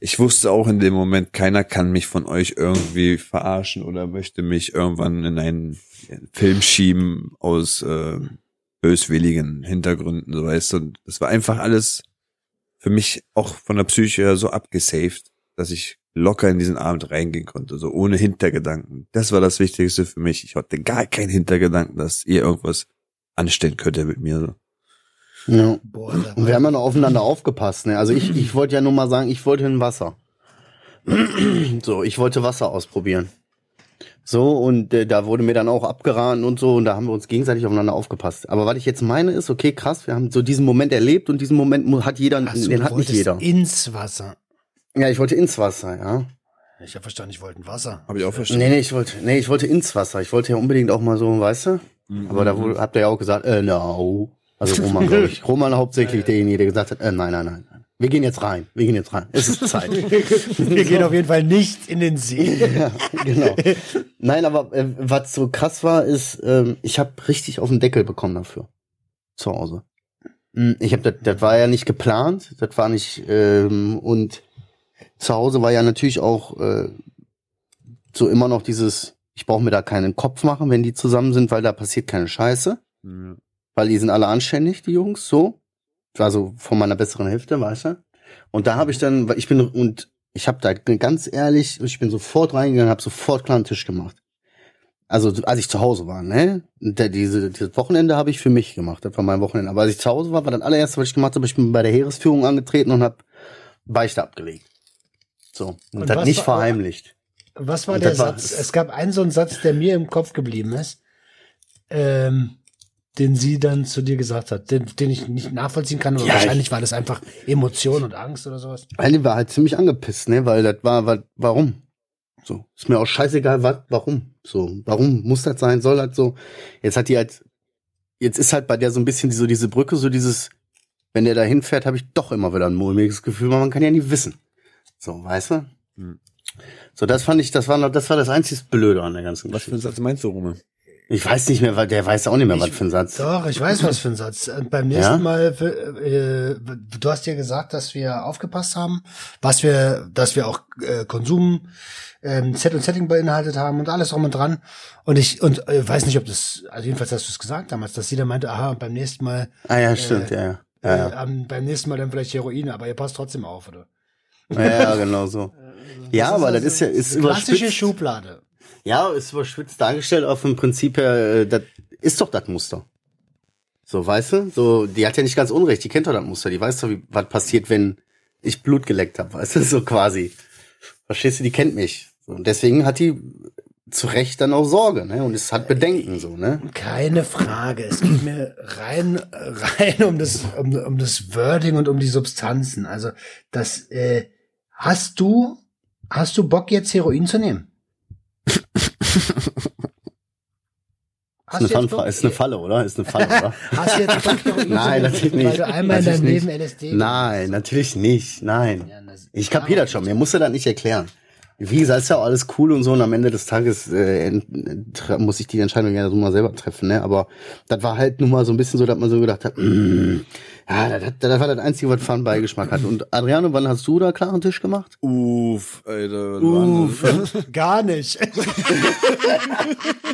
ich wusste auch in dem Moment, keiner kann mich von euch irgendwie verarschen oder möchte mich irgendwann in einen Film schieben aus, äh, böswilligen Hintergründen, so weißt du. Und das war einfach alles für mich auch von der Psyche her so abgesaved, dass ich locker in diesen Abend reingehen konnte, so ohne Hintergedanken. Das war das Wichtigste für mich. Ich hatte gar keinen Hintergedanken, dass ihr irgendwas anstellen könnte mit mir. So. Ja. Boah, Und wir haben ja noch aufeinander aufgepasst. Ne? Also ich, ich wollte ja nur mal sagen, ich wollte ein Wasser. so, ich wollte Wasser ausprobieren. So, und äh, da wurde mir dann auch abgeraten und so, und da haben wir uns gegenseitig aufeinander aufgepasst. Aber was ich jetzt meine ist, okay, krass, wir haben so diesen Moment erlebt und diesen Moment hat jeder, Ach so, den du hat nicht jeder. ins Wasser. Ja, ich wollte ins Wasser, ja. Ich habe verstanden, ich wollte ein Wasser. Habe ich auch verstanden. Nee, nee, ich wollte, nee, ich wollte ins Wasser. Ich wollte ja unbedingt auch mal so, weißt du? Aber da wurde, habt ihr ja auch gesagt, äh, no. Also Roman, glaube ich. Roman hauptsächlich derjenige, der gesagt hat, äh, nein, nein, nein. nein. Wir gehen jetzt rein. Wir gehen jetzt rein. Es ist Zeit. Wir gehen auf jeden Fall nicht in den See. ja, genau. Nein, aber äh, was so krass war, ist, ähm, ich habe richtig auf den Deckel bekommen dafür. Zu Hause. Mm, Ich habe das, das war ja nicht geplant, das war nicht ähm, und zu Hause war ja natürlich auch äh, so immer noch dieses, ich brauche mir da keinen Kopf machen, wenn die zusammen sind, weil da passiert keine Scheiße, Ja. Weil die sind alle anständig, die Jungs, so. Also von meiner besseren Hälfte, weißt du? Und da habe ich dann, weil ich bin und ich habe da ganz ehrlich, ich bin sofort reingegangen, habe sofort klar einen Tisch gemacht. Also als ich zu Hause war, ne? Der, diese, dieses Wochenende habe ich für mich gemacht, das war mein Wochenende. Aber als ich zu Hause war, war das allererste, was ich gemacht habe, ich bin bei der Heeresführung angetreten und habe Beichte abgelegt. So, und, Und das nicht war- verheimlicht. Was war Und der das war- Satz? Es gab einen so einen Satz, der mir im Kopf geblieben ist, ähm, den sie dann zu dir gesagt hat, den, den ich nicht nachvollziehen kann, aber Ja, wahrscheinlich war das einfach Emotion und Angst oder sowas. Eine war halt ziemlich angepisst, ne? Weil das war, war, warum? So, ist mir auch scheißegal, was, warum? So, warum muss das sein? Soll das so? Jetzt hat die halt, jetzt ist halt bei der so ein bisschen so diese Brücke, so dieses, wenn der da hinfährt, habe ich doch immer wieder ein mulmiges Gefühl, weil man kann ja nie wissen. So, weißt du? Hm. So, das fand ich, das war noch, das war das einzig Blöde an der ganzen Was für Geschichte. ein Satz meinst du, Rumme? Ich weiß nicht mehr, weil der weiß auch nicht mehr, was für ein Satz. Doch, ich weiß, was für ein Satz. Und beim nächsten Ja? Mal, äh, du hast ja gesagt, dass wir aufgepasst haben, was wir, dass wir auch äh, Konsum, ähm, Set und Setting beinhaltet haben und alles drum und dran. Und ich und äh, weiß nicht, ob das, also jedenfalls hast du es gesagt damals, dass sie dann meinte, aha, beim nächsten Mal, Ah ja, stimmt, ja, ja. Ja, ja. äh, am- beim nächsten Mal dann vielleicht Heroin, aber ihr passt trotzdem auf, oder? Ja, ja, genau so. Ja, aber das ist ja, ist klassische überspitzt. Schublade. Ja, ist überschwitzt dargestellt, aber vom Prinzip her, äh, das ist doch das Muster. So, weißt du? So, die hat ja nicht ganz unrecht, die kennt doch das Muster, die weiß doch, wie, was passiert, wenn ich Blut geleckt habe, weißt du, so quasi. Verstehst du, die kennt mich. Und deswegen hat die zu Recht dann auch Sorge, ne? Und es hat Bedenken, so, ne? Keine Frage. Es geht mir rein, rein um das, um, um das Wording und um die Substanzen. Also, das, äh, hast du, hast du Bock jetzt Heroin zu nehmen? Ist eine, Fanfra ist eine Falle, oder? Ist eine Falle, oder? Hast du jetzt Bock Nein, natürlich nicht. Weil du einmal in deinem Natürlich Leben LSD Nein, natürlich nicht. Nein. Ich kapier das schon. Mir musst du das nicht erklären. Wie gesagt, ist ja auch alles cool und so und am Ende des Tages äh, muss ich die Entscheidung gerne so mal selber treffen, ne? Aber das war halt nun mal so ein bisschen so, dass man so gedacht hat, mm, ja, das, das war das Einzige, was Fun Beigeschmack hat. Und Adriano, wann hast du da klaren Tisch gemacht? Uff, Alter. Uff, gar nicht.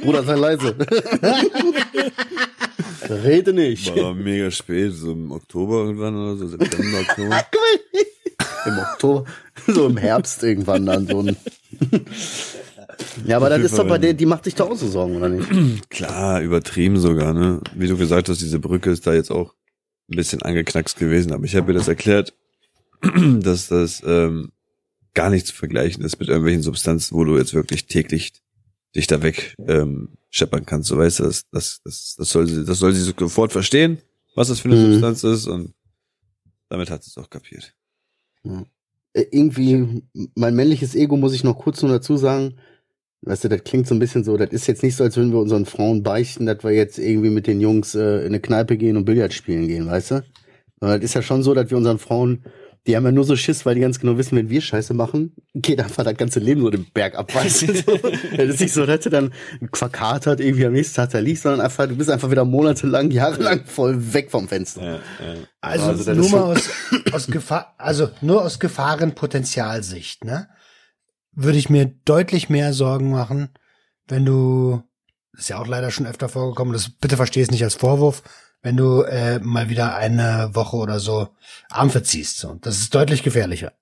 Bruder, sei leise. Rede nicht. War mega spät, so im Oktober irgendwann oder so, September, Oktober. Im Oktober, so im Herbst irgendwann dann so ein. Ja, aber das ist doch bei der, die macht sich da auch so Sorgen, oder nicht? Klar, übertrieben sogar, ne? Wie du gesagt hast, diese Brücke ist da jetzt auch ein bisschen angeknackst gewesen, aber ich habe mir das erklärt, dass das ähm, gar nicht zu vergleichen ist mit irgendwelchen Substanzen, wo du jetzt wirklich täglich dich da weg ähm, scheppern kannst. So weißt du, das, das, das, das soll sie, das soll sie sofort verstehen, was das für eine Mhm. Substanz ist und damit hat sie es auch kapiert. Äh, irgendwie, mein männliches Ego muss ich noch kurz nur dazu sagen. Weißt du, das klingt so ein bisschen so, das ist jetzt nicht so, als würden wir unseren Frauen beichten, dass wir jetzt irgendwie mit den Jungs äh, in eine Kneipe gehen und Billard spielen gehen, weißt du? Sondern das ist ja schon so, dass wir unseren Frauen, die haben ja nur so Schiss, weil die ganz genau wissen, wenn wir Scheiße machen, geht einfach das ganze Leben so den Berg ab, weißt du? So. Das ist nicht so, dass du dann verkatert irgendwie am nächsten Tag da liegst, sondern einfach, du bist einfach wieder monatelang, jahrelang voll weg vom Fenster. Also, Also das nur mal aus, aus Gefahr, also nur aus Gefahrenpotenzialsicht, ne? Würde ich mir deutlich mehr Sorgen machen, wenn du, das ist ja auch leider schon öfter vorgekommen, das bitte versteh es nicht als Vorwurf, wenn du äh, mal wieder eine Woche oder so Arm verziehst. So. Das ist deutlich gefährlicher.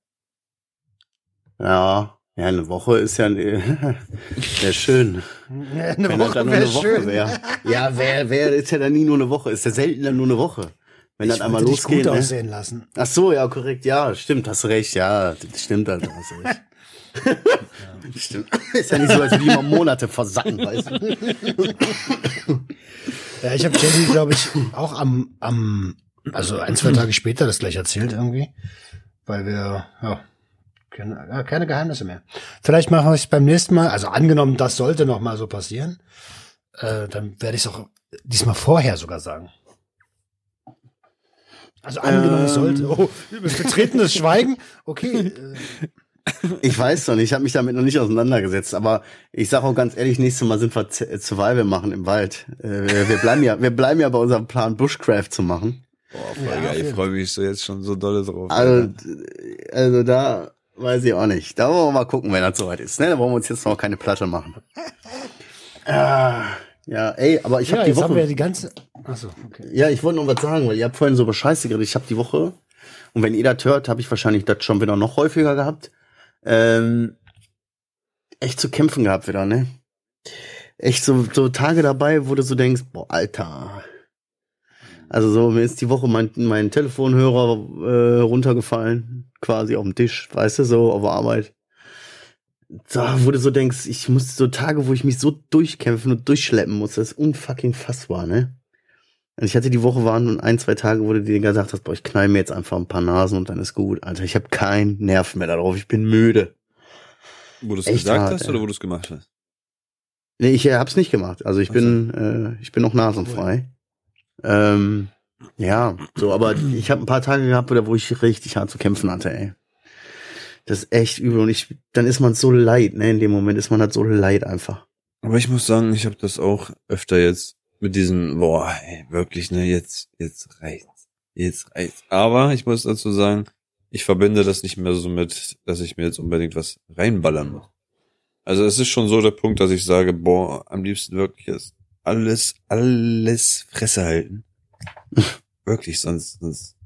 Ja, ja, eine Woche ist ja wäre schön. Eine Wenn das dann nur eine Woche wäre. Ja, wer, wer ist ja dann nie nur eine Woche, ist ja selten dann nur eine Woche. Wenn Ich das einmal würde dich losgeht. gut Ne? aussehen lassen. Ach so, ja, korrekt, ja, stimmt, hast recht, ja, stimmt, halt, hast du recht. Stimmt. Ist ja nicht so, als würde ich mal Monate versacken, weißt du? Ja, ich habe Jenny, glaube ich, auch am, am, also ein, zwei Tage später das gleich erzählt irgendwie, weil wir, ja, keine, ja, keine Geheimnisse mehr. Vielleicht machen wir es beim nächsten Mal, also angenommen, das sollte noch mal so passieren, äh, dann werde ich es auch diesmal vorher sogar sagen. Also angenommen, Ähm. sollte, oh, betretenes Schweigen, okay, äh, Ich weiß noch nicht, ich habe mich damit noch nicht auseinandergesetzt, aber ich sage auch ganz ehrlich, nächstes Mal sind wir Z- Survival machen im Wald. Äh, wir, wir bleiben ja, wir bleiben ja bei unserem Plan Bushcraft zu machen. Boah, voll geil. Ich freue mich so jetzt schon so dolle drauf. Also, also da weiß ich auch nicht. Da wollen wir mal gucken, wenn das soweit ist. Ne? Da wollen wir uns jetzt noch keine Platte machen. Ah, ja, ey, aber ich ja, habe die jetzt haben wir ja Woche. die ganze, achso, okay. Ja, ich wollte noch was sagen, weil ihr habt vorhin so über Scheiße geredet. Ich habe die Woche, und wenn ihr das hört, habe ich wahrscheinlich das schon wieder noch häufiger gehabt. Ähm, echt zu kämpfen gehabt wieder, ne? Echt so, so Tage dabei, wo du so denkst, boah, Alter. Also so, mir ist die Woche mein, mein Telefonhörer äh, runtergefallen, quasi auf dem Tisch, weißt du, so auf der Arbeit. Da, wo du so denkst, ich muss so Tage, wo ich mich so durchkämpfen und durchschleppen muss, das ist unfucking fassbar, ne? Und ich hatte die Woche waren ein, zwei Tage, wo du dir gesagt hast, boah, ich knall mir jetzt einfach ein paar Nasen und dann ist gut. Alter, ich habe keinen Nerv mehr darauf, ich bin müde. Wo du es gesagt hart, hast ey. oder wo du es gemacht hast? Nee, ich äh, hab's nicht gemacht. Also ich Ach so. bin, äh, ich bin noch nasenfrei. Ähm, ja, so, aber ich habe ein paar Tage gehabt, wo ich richtig hart zu kämpfen hatte, ey. Das ist echt übel und ich, dann ist man so leid, ne? In dem Moment ist man halt so leid einfach. Aber ich muss sagen, ich habe das auch öfter jetzt mit diesen, boah, ey, wirklich, ne, jetzt, jetzt reicht's. Jetzt reicht's. Aber ich muss dazu sagen, ich verbinde das nicht mehr so mit, dass ich mir jetzt unbedingt was reinballern muss. Also es ist schon so der Punkt, dass ich sage, boah, am liebsten wirklich ist alles, alles Fresse halten. wirklich, sonst, sonst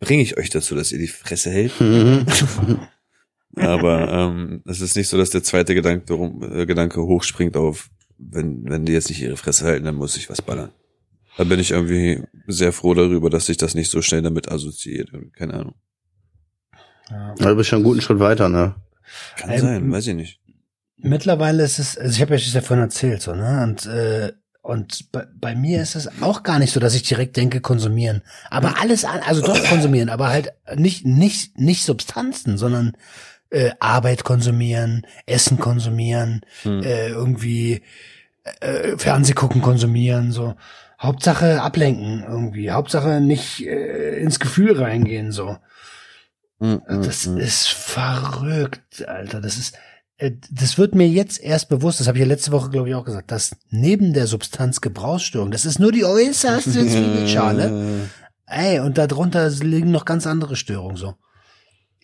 bringe ich euch dazu, dass ihr die Fresse hält. Aber ähm, es ist nicht so, dass der zweite Gedanke, äh, Gedanke hochspringt auf, wenn, wenn die jetzt nicht ihre Fresse halten, dann muss ich was ballern. Da bin ich irgendwie sehr froh darüber, dass sich das nicht so schnell damit assoziiert. Keine Ahnung. Ja. Du bist schon einen guten Schritt weiter, ne? Kann Ähm, sein, weiß ich nicht. Mittlerweile ist es, also ich habe ja das ja vorhin erzählt, so, ne? Und, äh, und bei, bei mir ist es auch gar nicht so, dass ich direkt denke, konsumieren. Aber alles an, also doch konsumieren, aber halt nicht, nicht, nicht Substanzen, sondern äh, Arbeit konsumieren, Essen konsumieren, Hm. äh, irgendwie äh, Fernseh gucken konsumieren, so. Hauptsache ablenken irgendwie. Hauptsache nicht äh, ins Gefühl reingehen, so. Mm, mm, Das mm. ist verrückt, Alter. Das ist, äh, das wird mir jetzt erst bewusst, das habe ich ja letzte Woche, glaube ich, auch gesagt, dass neben der Substanz Gebrauchsstörung, das ist nur die äußerste Zwiebelschale. Ey, und darunter liegen noch ganz andere Störungen so.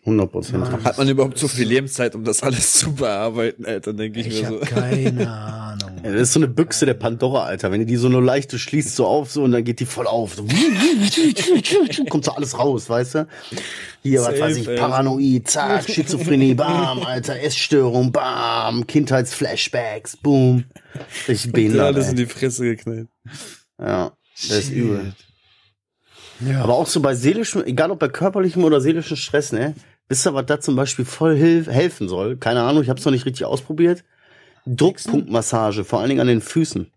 100 Prozent. Ja. Hat man überhaupt so viel Lebenszeit, um das alles zu bearbeiten, Alter, denke ich, Ich mir habe so. keine Ahnung. Ja, das ist so eine Büchse der Pandora, Alter. Wenn du die so nur leicht, du schließt so auf so und dann geht die voll auf. So, kommt so alles raus, weißt du? Hier, was Safe, weiß ich, ey. Paranoid, zack, Schizophrenie, bam, Alter, Essstörung, bam, Kindheitsflashbacks, boom. Richtig Dir behindert, alles in ey. die Fresse geknallt. Ja, das ist übel. Ja. Aber auch so bei seelischem, egal ob bei körperlichem oder seelischem Stress, ne? Wisst ihr, was da zum Beispiel voll hilf helfen soll? Keine Ahnung, ich habe es noch nicht richtig ausprobiert. Druckpunktmassage, vor allen Dingen an den Füßen.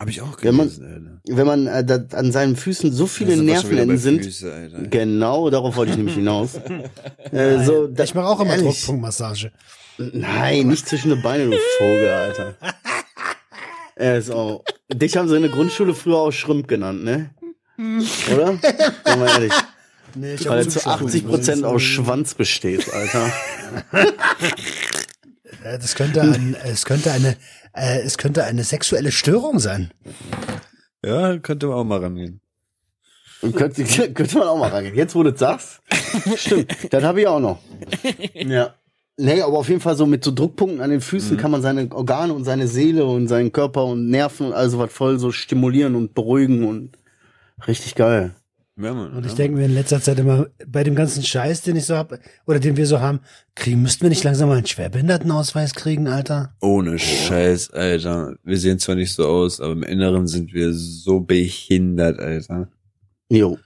Hab ich auch Wenn man- gelesen, Alter. Wenn man äh, da, an seinen Füßen so viele Nervenenden sind, Füße, Alter. genau, darauf wollte ich nämlich hinaus. äh, so, da, ich mache auch immer ehrlich, Druckpunktmassage. Nein, nicht zwischen den Beinen, du Vogel, Alter. Er ist auch. Dich haben sie in der Grundschule früher auch Schrimp genannt, ne? Oder? Sag mal ehrlich. Nee, ich Weil er zu Zugspannung. 80 Prozent aus Schwanz besteht, Alter. Das könnte ein, es könnte eine, äh, es könnte eine sexuelle Störung sein. Ja, könnte man auch mal rangehen. Und könnte, könnte man auch mal rangehen. Jetzt, wo du das sagst. Stimmt, das habe ich auch noch. Ja. Nee, aber auf jeden Fall so mit so Druckpunkten an den Füßen kann man seine Organe und seine Seele und seinen Körper und Nerven und all sowas voll so stimulieren und beruhigen und Richtig geil. Ja, Mann, Und ich ja. denke mir in letzter Zeit immer, bei dem ganzen Scheiß, den ich so hab, oder den wir so haben, kriegen, müssten wir nicht langsam mal einen Schwerbehindertenausweis kriegen, Alter? Ohne Scheiß, Alter. Wir sehen zwar nicht so aus, aber im Inneren sind wir so behindert, Alter. Jo.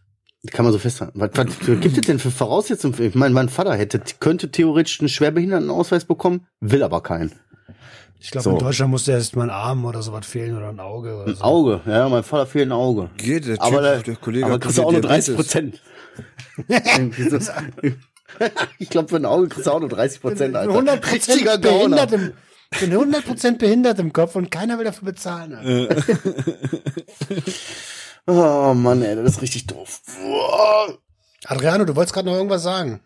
Kann man so festhalten. Was, was gibt es denn für Voraussetzungen? Ich meine, mein Vater hätte, könnte theoretisch einen Schwerbehindertenausweis bekommen, will aber keinen. Ich glaube, So. in Deutschland muss erst mal ein Arm oder sowas fehlen oder ein Auge oder Ein so. Auge, ja, mein Vater fehlt ein Auge. Geht, der aber der, der Kollege aber hat kriegst du auch nur Diabetes. 30 Prozent. ich glaube, für ein Auge kriegst du auch nur 30 Prozent, Alter. 100 Richtiger behindert Gauner. im, bin 100 behindert im Kopf und keiner will dafür bezahlen. Alter. Oh Mann, ey, das ist richtig doof. Adriano, du wolltest gerade noch irgendwas sagen.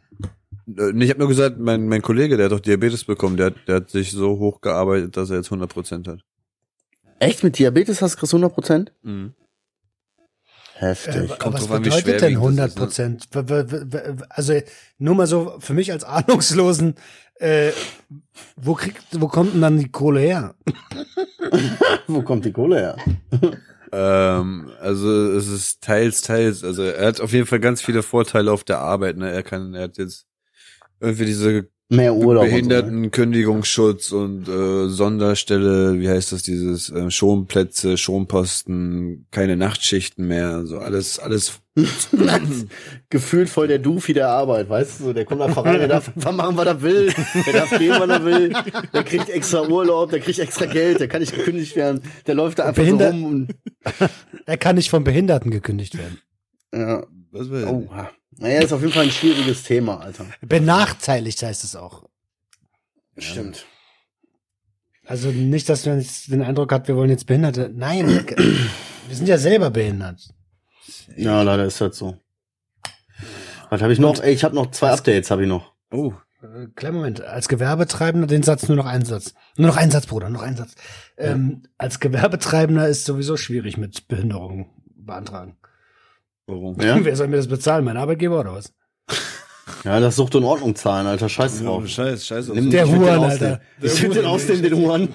Äh, Ich habe nur gesagt, mein, mein Kollege, der hat doch Diabetes bekommen, der, hat- der hat sich so hoch gearbeitet, dass er jetzt 100% hat. Echt, mit Diabetes hast du kriegst 100 Prozent? Mhm. Heftig. Äh, kommt was drauf an, wie bedeutet denn schwerwiegend 100 das ist, ne? Prozent? W- Also nur mal so für mich als Ahnungslosen, äh, wo kriegt, wo kommt denn dann die Kohle her? Wo kommt die Kohle her? Ähm, also es ist teils, teils. Also er hat auf jeden Fall ganz viele Vorteile auf der Arbeit. Ne? Er kann, er hat jetzt irgendwie diese Mehr Urlaub. und so, ne? Behindertenkündigungsschutz und äh, Sonderstelle, wie heißt das, dieses äh, Schonplätze, Schonposten, keine Nachtschichten mehr, so alles, alles. Gefühlt voll der Doofi der Arbeit, weißt du? so, Der kommt einfach rein, der darf einfach machen, was er will. Der darf gehen, wann er will. Der kriegt extra Urlaub, der kriegt extra Geld, der kann nicht gekündigt werden. Der läuft da einfach Behindert- so rum und, Er kann nicht vom Behinderten gekündigt werden. ja. Was will Oh, naja, ist auf jeden Fall ein schwieriges Thema, Alter. Benachteiligt heißt es auch. Stimmt. Also nicht, dass man jetzt den Eindruck hat, wir wollen jetzt Behinderte. Nein, wir sind ja selber behindert. Ja, leider ist das so. Was habe ich noch? Ey, ich habe noch zwei Updates, habe ich noch. Oh, Äh, Kleinen Moment. Als Gewerbetreibender, den Satz nur noch ein Satz. Nur noch ein Satz, Bruder, noch ein Satz. Ähm, als Gewerbetreibender ist sowieso schwierig mit Behinderung beantragen. Warum? Ja, Wer soll mir das bezahlen? Mein Arbeitgeber oder was? ja das Sucht und Ordnung zahlen, Alter. Scheiß drauf. Scheiß, scheiß auf Nimm Der Huan. Alter. Ich würde den ausnehmen, den Huan.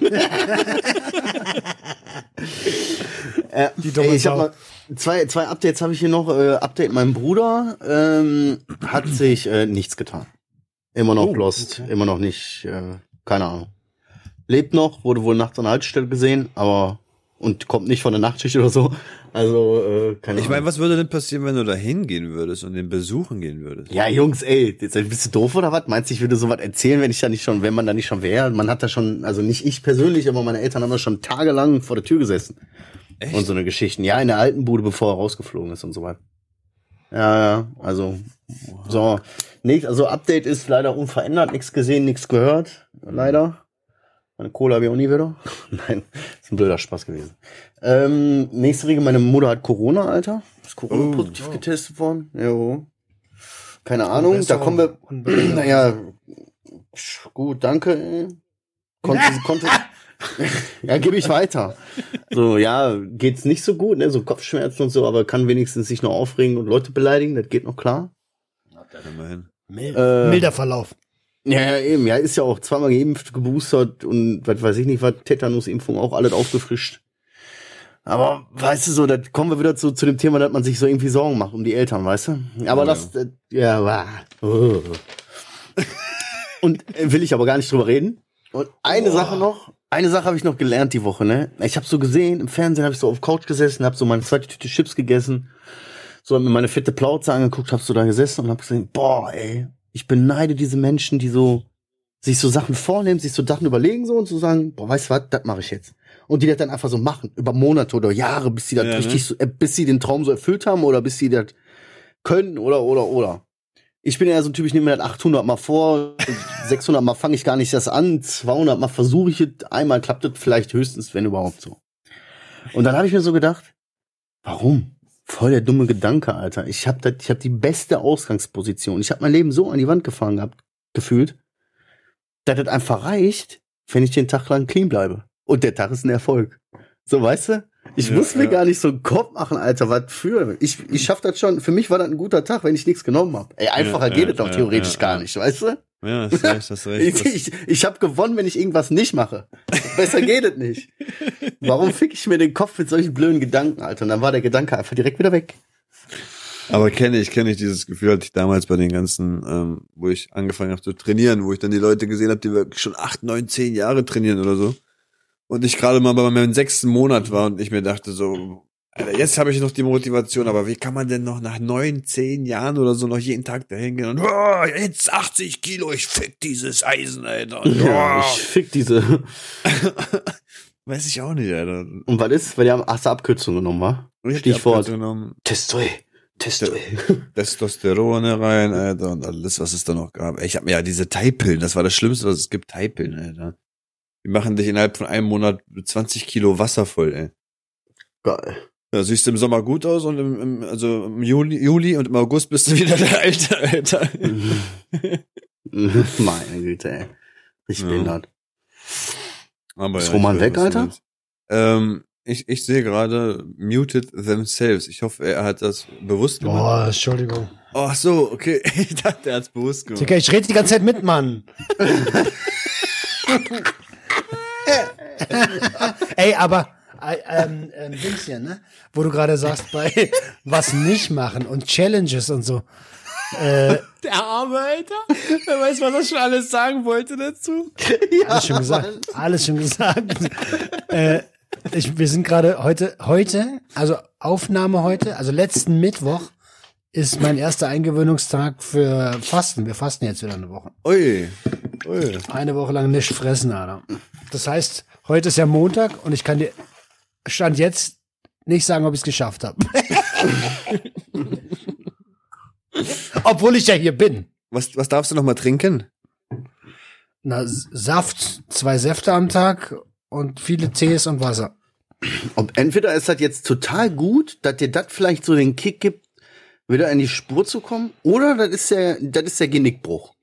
äh, Die dumme ey, ich habe mal zwei, zwei Updates habe ich hier noch. Äh, Update, mein Bruder ähm, hat sich äh, nichts getan. Immer noch Oh, lost, okay. immer noch nicht, äh, keine Ahnung. Lebt noch, wurde wohl nachts an der Haltestelle gesehen, aber und kommt nicht von der Nachtschicht oder so. Also, äh, keine Ich meine, was würde denn passieren, wenn du da hingehen würdest und den besuchen gehen würdest? Ja, Jungs, ey, jetzt bist du doof oder was? Meinst du, ich würde sowas erzählen, wenn ich da nicht schon, wenn man da nicht schon wäre? Man hat da schon, also nicht ich persönlich, aber meine Eltern haben da schon tagelang vor der Tür gesessen. Echt? Und so eine Geschichten. Ja, in der alten Bude, bevor er rausgeflogen ist und so weiter. Ja, ja, also, so. Nicht, also Update ist leider unverändert, nichts gesehen, nichts gehört. Leider. Meine Cola habe ich auch nie wieder. Nein, ist ein blöder Spaß gewesen. Ähm, nächste Regel, meine Mutter hat Corona, Alter. Ist Corona Oh, positiv oh. getestet worden. Jo. Keine Ahnung, da kommen wir. Naja, gut, danke. Konnte, konnte, ja, gebe ich weiter. So, ja, geht's nicht so gut, ne, so Kopfschmerzen und so, aber kann wenigstens sich noch aufregen und Leute beleidigen, das geht noch klar. Immerhin. Mild, Äh, milder Verlauf. Ja, ja, eben, ja, ist ja auch zweimal geimpft, geboostert und was weiß ich nicht, was, Tetanusimpfung auch alles aufgefrischt. Aber, weißt du so, da kommen wir wieder zu, zu dem Thema, dass man sich so irgendwie Sorgen macht um die Eltern, weißt du? Aber Oh, das, äh, ja, wah. Oh. Und äh, will ich aber gar nicht drüber reden. Und eine Sache noch, eine Sache habe ich noch gelernt die Woche, ne? Ich habe so gesehen, im Fernsehen habe ich so auf Couch gesessen, habe so meine zweite Tüte Chips gegessen, so hab mir meine fette Plauze angeguckt, habe so da gesessen und habe gesehen, boah, ey, ich beneide diese Menschen, die so sich so Sachen vornehmen, sich so Sachen überlegen so und so sagen, boah, weißt du was, das mache ich jetzt. Und die das dann einfach so machen, über Monate oder Jahre, bis sie das Ja, ne? richtig so, äh, bis sie den Traum so erfüllt haben oder bis sie das können oder, oder, oder. Ich bin ja so ein Typ, ich nehme mir das 800 mal vor, 600 mal fange ich gar nicht das an, 200 mal versuche ich es, einmal klappt es vielleicht höchstens, wenn überhaupt so. Und dann habe ich mir so gedacht, warum? Voll der dumme Gedanke, Alter. Ich habe ich habe die beste Ausgangsposition. Ich habe mein Leben so an die Wand gefahren gehabt, gefühlt, dass das einfach reicht, wenn ich den Tag lang clean bleibe. Und der Tag ist ein Erfolg. So, weißt du? Ich Ja, muss mir ja. gar nicht so einen Kopf machen, Alter, was für. Ich, ich schaff das schon. Für mich war das ein guter Tag, wenn ich nichts genommen habe. Ey, einfacher Ja, geht es doch theoretisch gar nicht, weißt du? Ja, hast recht, hast recht. Ich, ich, ich habe gewonnen, wenn ich irgendwas nicht mache. Besser geht es nicht. Warum fick ich mir den Kopf mit solchen blöden Gedanken, Alter? Und dann war der Gedanke einfach direkt wieder weg. Aber kenne ich, kenne ich dieses Gefühl, hatte ich damals bei den ganzen, ähm, wo ich angefangen habe zu trainieren, wo ich dann die Leute gesehen habe, die wirklich schon acht, neun, zehn Jahre trainieren oder so. Und ich gerade mal bei meinem sechsten Monat war und ich mir dachte so, Alter, jetzt habe ich noch die Motivation, aber wie kann man denn noch nach neun, zehn Jahren oder so noch jeden Tag dahin gehen und oh, jetzt 80 Kilo, ich fick dieses Eisen, Alter. Und, Ja, oh, ich fick diese. weiß ich auch nicht, Alter. Und was ist? Weil die haben erste Abkürzung genommen, wa? Stichwort. Abkürzung genommen. Testoy. Testoy. Testosteron rein, Alter, und alles, was es da noch gab. Ich hab mir ja diese Teipillen, das war das Schlimmste, was es gibt, Teipillen, Alter. Die machen dich innerhalb von einem Monat mit 20 Kilo Wasser voll, ey. Geil. Da siehst du im Sommer gut aus und im, im, also im Juli, Juli und im August bist du wieder der Alte, Alter. Meine Güte, ey. Richtig Ja. behindert. Aber Ist ja, Roman ich weg, Alter? Ähm, ich, ich sehe gerade muted themselves. Ich hoffe, er hat das bewusst gemacht. Boah, Entschuldigung. Oh, ach so, okay. Ich dachte, er hat's bewusst gemacht. Digga, ich rede die ganze Zeit mit, Mann. Ey, aber ähm, ähm, Dings hier, ne? Wo du gerade sagst, bei was nicht machen und Challenges und so. Äh, Der arme Alter. Wer weiß, was er schon alles sagen wollte dazu. alles schon gesagt. Alles schon gesagt. äh, ich, wir sind gerade heute, heute, also Aufnahme heute, also letzten Mittwoch ist mein erster Eingewöhnungstag für Fasten. Wir fasten jetzt wieder eine Woche. Ui. Ui. Eine Woche lang nicht fressen, Alter. Das heißt, heute ist ja Montag und ich kann dir Stand jetzt nicht sagen, ob ich es geschafft habe. Obwohl ich ja hier bin. Was, was darfst du noch mal trinken? Na, Saft, zwei Säfte am Tag und viele Tees und Wasser. Und entweder ist das jetzt total gut, dass dir das vielleicht so den Kick gibt, wieder in die Spur zu kommen, oder das ist der, das ist der Genickbruch.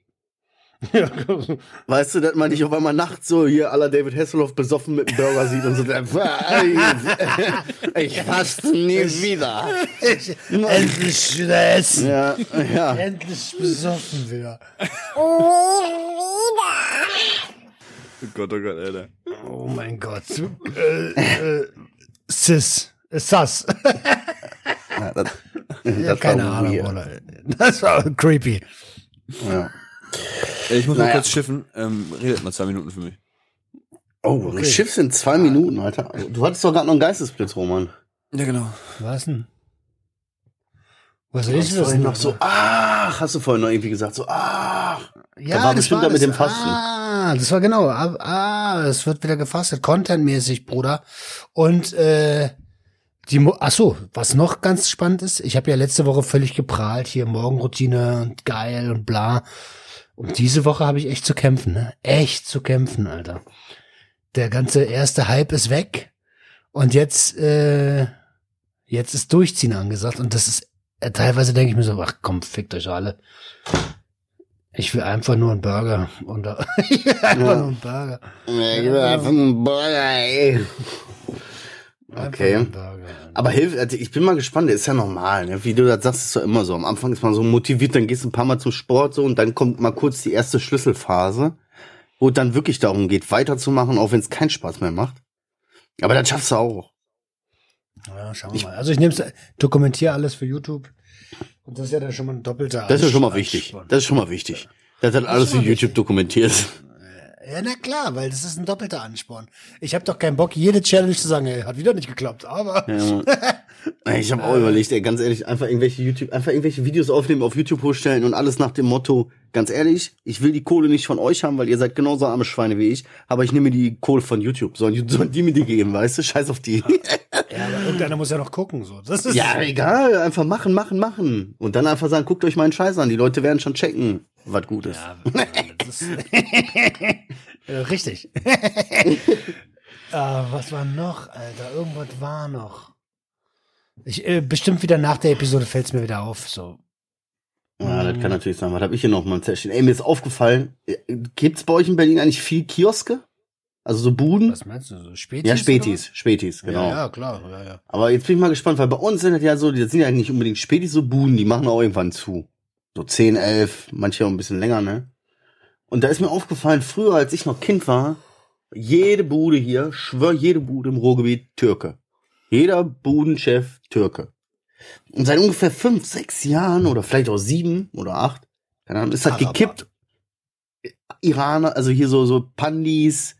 Weißt du, dass man dich auf einmal nachts so hier aller David Hasselhoff besoffen mit dem Burger sieht und so, ich faste nie wieder. Endlich Stress. Ja, ja. Endlich besoffen wieder. Oh Gott, oh Gott, Alter. Oh mein Gott. Äh, äh, Sis. Äh, Sass. ja das, Ich das hab keine Ahnung. Bruder. Das war creepy. Ja. Ich muss mal Naja. kurz schiffen. Ähm, redet mal zwei Minuten für mich. Oh, ein Schiff sind zwei Minuten, Alter. Du hattest doch gerade noch einen Geistesblitz, Roman. Ja, genau. Was denn? Was Du soll hast ich wissen? vorhin noch so, ach, hast du vorhin noch irgendwie gesagt, so, ach. Ja, Da war das bestimmt war das mit das. dem Fasten. Ah, das war genau. Ah, ah, es wird wieder gefastet, contentmäßig, Bruder. Und äh, die, Mo ach so, was noch ganz spannend ist, ich habe ja letzte Woche völlig geprahlt, hier Morgenroutine und geil und bla. Und diese Woche habe ich echt zu kämpfen, ne? Echt zu kämpfen, Alter. Der ganze erste Hype ist weg und jetzt, äh, jetzt ist Durchziehen angesagt und das ist äh, teilweise denke ich mir so, ach komm, fickt euch alle. Ich will einfach nur einen Burger. Und ich will einfach Ja. nur einen Burger. Gib mir einfach einen Burger, ey. Okay. Aber hilf, also ich bin mal gespannt, ist ja normal, ne? Wie du das sagst, ist doch immer so. Am Anfang ist man so motiviert, dann gehst du ein paar Mal zum Sport so und dann kommt mal kurz die erste Schlüsselphase, wo es dann wirklich darum geht, weiterzumachen, auch wenn es keinen Spaß mehr macht. Aber das schaffst du auch. Ja, schauen wir mal. Also ich nehme dokumentiere alles für YouTube. Und das ist ja dann schon mal ein doppelter Das ist ja schon mal wichtig. Das ist schon mal wichtig. Das hat alles für YouTube dokumentiert. Ja, na klar, weil das ist ein doppelter Ansporn. Ich habe doch keinen Bock, jede Challenge zu sagen, ey, hat wieder nicht geklappt, aber Ja. Ich habe auch überlegt, ey, ganz ehrlich, einfach irgendwelche YouTube, einfach irgendwelche Videos aufnehmen, auf YouTube hochstellen und alles nach dem Motto, ganz ehrlich, ich will die Kohle nicht von euch haben, weil ihr seid genauso arme Schweine wie ich, aber ich nehme mir die Kohle von YouTube. Sollen, sollen die mir die geben, weißt du? Scheiß auf die. ja, aber irgendeiner muss ja noch gucken. So. Das ist ja, egal, einfach machen, machen, machen. Und dann einfach sagen, guckt euch meinen Scheiß an, die Leute werden schon checken, was gut ist. Ja, das ist ja, richtig. ah, was war noch, Alter? Irgendwas war noch. Ich, äh, bestimmt wieder nach der Episode fällt's mir wieder auf. So. Ja, das kann natürlich sein. Was habe ich hier noch mal im Zettelchen? Ey, mir ist aufgefallen, äh, gibt's bei euch in Berlin eigentlich viel Kioske? Also so Buden? Was meinst du? So Spätis? Ja, Spätis, Spätis, genau. Ja, ja, klar. Ja, ja. Aber jetzt bin ich mal gespannt, weil bei uns sind das ja so, das sind ja nicht unbedingt Spätis, so Buden, die machen auch irgendwann zu. So 10, 11, manche auch ein bisschen länger, ne? Und da ist mir aufgefallen, früher, als ich noch Kind war, jede Bude hier, schwör, jede Bude im Ruhrgebiet Türke. Jeder Budenchef Türke. Und seit ungefähr fünf, sechs Jahren oder vielleicht auch sieben oder acht, keine Ahnung, ist halt Araber. gekippt. Iraner, also hier so, so Pandis,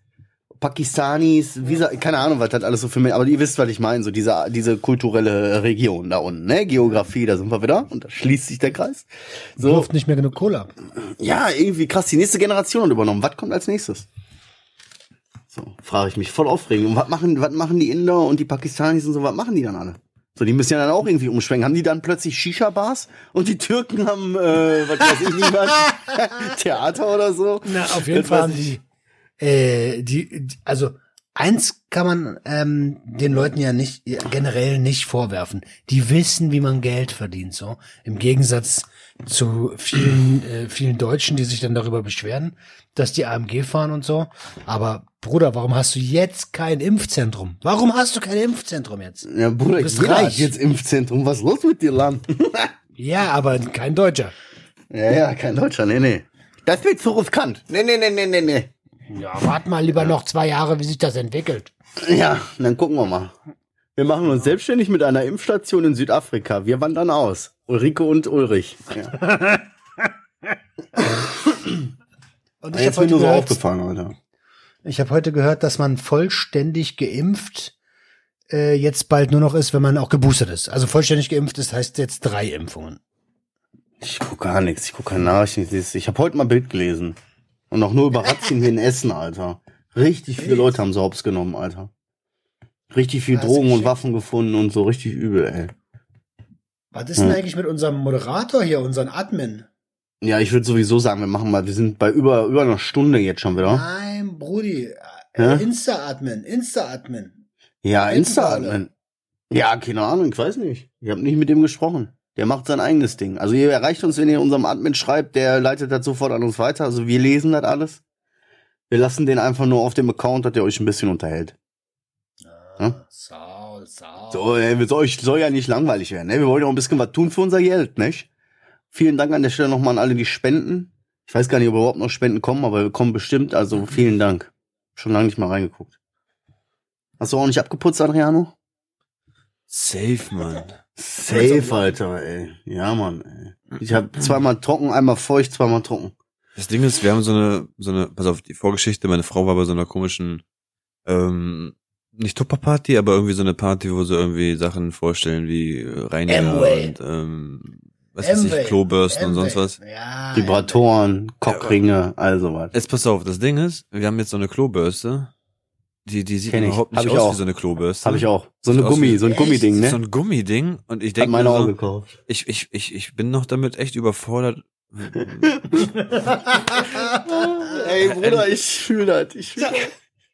Pakistanis, wie, sa- keine Ahnung, was das alles so für mich, aber ihr wisst, was ich meine, so diese, diese kulturelle Region da unten, ne? Geografie, da sind wir wieder und da schließt sich der Kreis. So. Wirft nicht mehr genug ab. ja, irgendwie krass, die nächste Generation hat übernommen. Was kommt als nächstes? So, frage ich mich voll aufregend. Und was machen, was machen die Inder und die Pakistanis und so, was machen die dann alle? So, die müssen ja dann auch irgendwie umschwenken. Haben die dann plötzlich Shisha-Bars und die Türken haben, äh, was weiß ich nicht was, Theater oder so? Na, auf jeden Das Fall haben die, äh, die, die, also eins kann man ähm, den Leuten ja nicht generell nicht vorwerfen. Die wissen, wie man Geld verdient, so im Gegensatz zu vielen äh, vielen Deutschen, die sich dann darüber beschweren, dass die AMG fahren und so. Aber Bruder, warum hast du jetzt kein Impfzentrum? Warum hast du kein Impfzentrum jetzt? Ja, Bruder, bist jeder reich. jetzt Impfzentrum. Was ist los mit dir, Land? Ja, aber kein Deutscher. ja, ja, kein Deutscher, nee, nee. Das wird zu riskant. Nee, nee, nee, nee, nee, nee. Ja, wart mal lieber noch zwei Jahre, wie sich das entwickelt. Ja, dann gucken wir mal. Wir machen uns selbstständig mit einer Impfstation in Südafrika. Wir wandern aus. Ulrike und Ulrich. Ja. Und ich Jetzt habe bin heute, nur so gehört, aufgefallen, Alter. ich hab heute gehört, dass man vollständig geimpft äh, jetzt bald nur noch ist, wenn man auch geboostert ist. Also vollständig geimpft ist, heißt jetzt drei Impfungen. Ich guck gar nichts. Ich guck keine Nachrichten. Ich habe heute mal Bild gelesen. Und auch nur über Razzien hier in Essen, Alter. Richtig viele Leute haben so hops genommen, Alter. Richtig viel Drogen und? Waffen gefunden und so richtig übel, ey. Was ist denn eigentlich mit unserem Moderator hier, unseren Admin? Ja, ich würde sowieso sagen, wir machen mal, wir sind bei über, über einer Stunde jetzt schon wieder. Nein, Brudi. Ja? Äh, Insta-Admin, Insta-Admin. Ja, Helfen Insta. wir alle. man. Ja, keine Ahnung, ich weiß nicht. Ich habe nicht mit dem gesprochen. Der macht sein eigenes Ding. Also ihr erreicht uns, wenn ihr unserem Admin schreibt, der leitet das sofort an uns weiter. Also wir lesen das alles. Wir lassen den einfach nur auf dem Account, dass der euch ein bisschen unterhält. Hm? Saul, Saul. So, ey, wir soll, soll ja nicht langweilig werden. Ne? Wir wollen ja auch ein bisschen was tun für unser Geld, nicht? Vielen Dank an der Stelle nochmal an alle, die spenden. Ich weiß gar nicht, ob überhaupt noch Spenden kommen, aber wir kommen bestimmt. Also vielen Dank. Schon lange nicht mal reingeguckt. Hast du auch nicht abgeputzt, Adriano? Safe, Mann. Safe, Alter, ey. Ja, Mann, ey. Ich habe zweimal trocken, einmal feucht, zweimal trocken. Das Ding ist, wir haben so eine, so eine, pass auf, die Vorgeschichte, meine Frau war bei so einer komischen, ähm, nicht Tupper-Party, aber irgendwie so eine Party, wo sie irgendwie Sachen vorstellen wie äh, Reiniger Amway. und, ähm, was weiß ich, Klobürsten und sonst was. Ja. Vibratoren, Cockringe, also was. Jetzt pass auf, das Ding ist, wir haben jetzt so eine Klobürste, die, die sieht überhaupt nicht ich aus auch. wie so eine Klobürste. Habe ich auch. So eine Sieht Gummi, wie- so ein Echt? Gummiding, ne? So ein Gummiding und ich denke meine so, gekauft. ich, ich, ich, ich bin noch damit echt überfordert. Ey, Bruder, ich fühl das. Ich fühl das.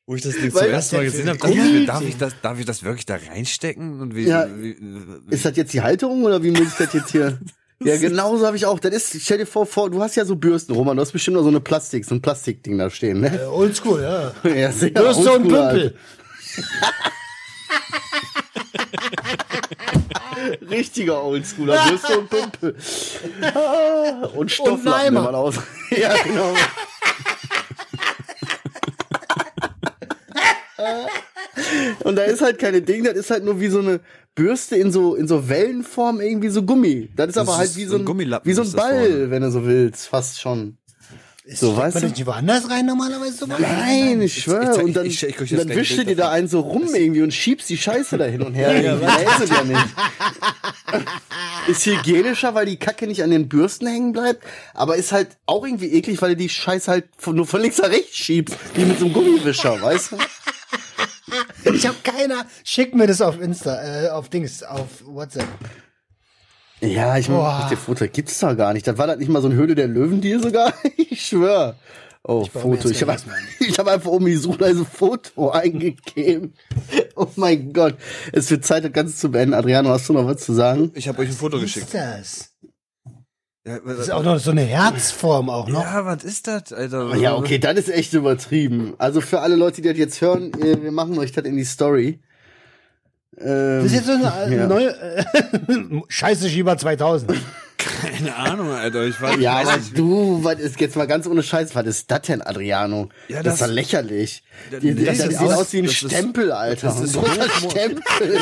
Wo ich das Ding Weil- zum ersten Mal gesehen habe, dachte darf ich das, darf ich das wirklich da reinstecken? Und wie, Ja. wie, Ist das jetzt die Halterung oder wie muss ich das jetzt hier? Ja, genau so habe ich auch. Das ist, stell dir vor, vor, du hast ja so Bürsten, Roman, du hast bestimmt noch so eine Plastik, so ein Plastikding da stehen, ne? Äh, Oldschool, ja. Ja, sehr Bürste und. Pümpel. Richtiger Oldschooler, Bürste und Pümpel. Ah, und Stofflappen, man aus. Ja, genau. Und da ist halt keine Ding, das ist halt nur wie so eine Bürste in so, in so Wellenform, irgendwie so Gummi. Das ist Das aber halt ist wie so so ein wie so ein ist Ball, vorne. wenn du so willst, fast schon. So, Steckt weißt man du? nicht woanders rein normalerweise? So Nein, ich schwöre. ich zeig- und dann, ich- ich- ich- dann wischst du dir da einen so rum irgendwie und schiebst die Scheiße da hin und her. ja, ja, ja nicht. Ist hygienischer, weil die Kacke nicht an den Bürsten hängen bleibt, aber ist halt auch irgendwie eklig, weil du die Scheiße halt von, nur von links nach rechts schiebst, wie mit so einem Gummiwischer, weißt du? Ich habe keiner. Schick mir das auf Insta, äh, auf Dings, auf WhatsApp. Ja, ich mach dir Foto, gibt's da gar nicht. Das war das nicht mal so ein Höhle der Löwen-Deal sogar? Ich schwör. Oh, mir Foto. Ich habe ich hab einfach um die Suchleise Foto eingegeben. Oh mein Gott. Es wird Zeit, das Ganze zu beenden. Adriano, hast du noch was zu sagen? ich habe euch ein Foto Was geschickt. ist das? Ja, Das ist auch noch so eine Herzform auch noch. ja, was ist das, Alter? Ja, okay, das ist echt übertrieben. Also für alle Leute, die das jetzt hören, äh, wir machen euch das in die Story. Ähm, Das ist jetzt so eine äh, Ja. neue äh, Scheiße Schieber 2000. Keine Ahnung, Alter. Ich war, Ja, aber du, was ist jetzt mal ganz ohne Scheiß, was ist das denn, Adriano? Ja, das, das- ist doch lächerlich. Ja, Die, nee, das, das sieht ist- aus wie ein das ist- Stempel, Alter. das ist ein Stempel.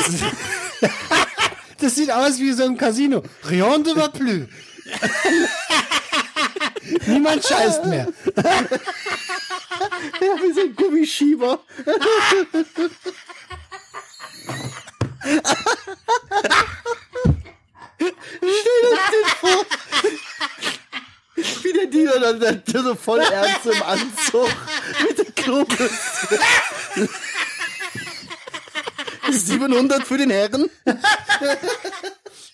Das sieht aus wie so ein Casino. Rien de va plus. Niemand scheißt mehr. Ja, wie so ein Gummischieber. Stell dir vor. Wie der Diener dann so voll ernst im Anzug mit der Klobürste. 700 für den Herren?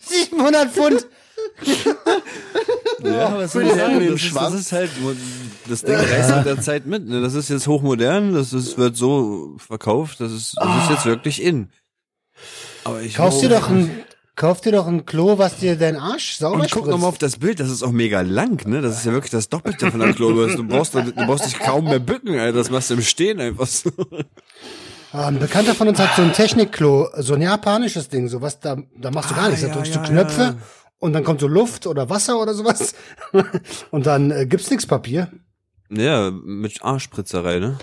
700 Pfund. Ja, was soll ich sagen? Das ist, das ist halt, das Ding reißt mit der Zeit mit. Ne? Das ist jetzt hochmodern, das ist, wird so verkauft, das ist, das ist jetzt wirklich in. Aber ich Kaufst dir doch ein, kauf dir doch ein Klo, was dir deinen Arsch sauber Und guck nochmal auf das Bild, das ist auch mega lang, ne? Das ist ja wirklich das Doppelte von der Klobürste. Du brauchst, du brauchst dich kaum mehr bücken, Alter. Das machst du im Stehen einfach so. Ah, Ein Bekannter von uns hat so ein Technikklo, so ein japanisches Ding, so was da, da machst du gar Ah, nichts. Da drückst ja, du Knöpfe ja. Und dann kommt so Luft oder Wasser oder sowas. und dann äh, gibt's nix Papier. Ja, mit Arschspritzerei, ne?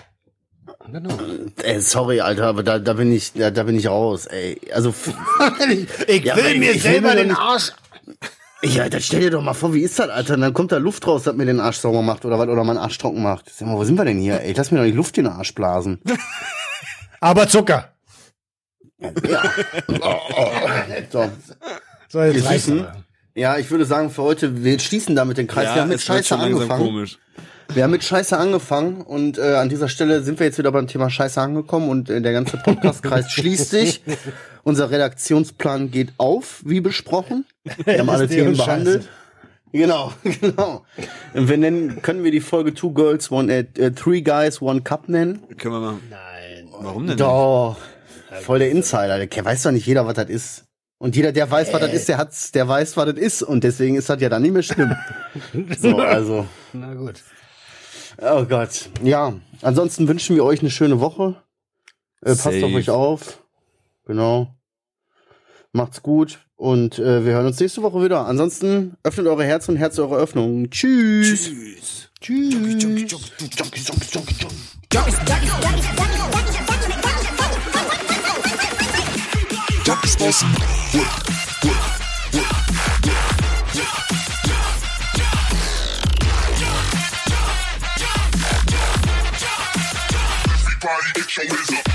Genau. Ey, sorry, Alter, aber da, da bin ich, da, da bin ich raus, ey. Also, ich Ja, will mir ich will selber den nicht- Arsch. ja, dann stell dir doch mal vor, wie ist das, Alter? Und dann kommt da Luft raus, das mir den Arsch sauber macht oder was, oder meinen Arsch trocken macht. Sag mal, wo sind wir denn hier, ey? Lass mir doch nicht Luft in den Arsch blasen. Aber Zucker. So. So, jetzt Wir reicht's wissen- aber. Ja, ich würde sagen, für heute, wir schließen damit den Kreis. wir haben mit Scheiße angefangen. komisch. Wir haben mit Scheiße angefangen und äh, an dieser Stelle sind wir jetzt wieder beim Thema Scheiße angekommen und äh, der ganze Podcast-Kreis schließt sich. Unser Redaktionsplan geht auf, wie besprochen. Wir haben alle Themen behandelt. Genau, genau. Und wir nennen, können wir die Folge Two Girls, One, äh, äh, Three Guys, One Cup nennen? Können wir mal. Nein. Warum denn? Doch. Voll der Insider. Der weiß doch nicht jeder, was das ist. Und jeder, der weiß, was das ist, der hat's, der weiß, was das ist. Und deswegen ist das ja dann nicht mehr schlimm. so, also. Na gut. Oh Gott. Ja. Ansonsten wünschen wir euch eine schöne Woche. Äh, passt auf euch auf. Genau. Macht's gut. Und äh, wir hören uns nächste Woche wieder. Ansonsten öffnet eure Herzen und Herz eure Öffnung. Tschüss. Tschüss. Tschüss. explosive. Work. Everybody get your hands.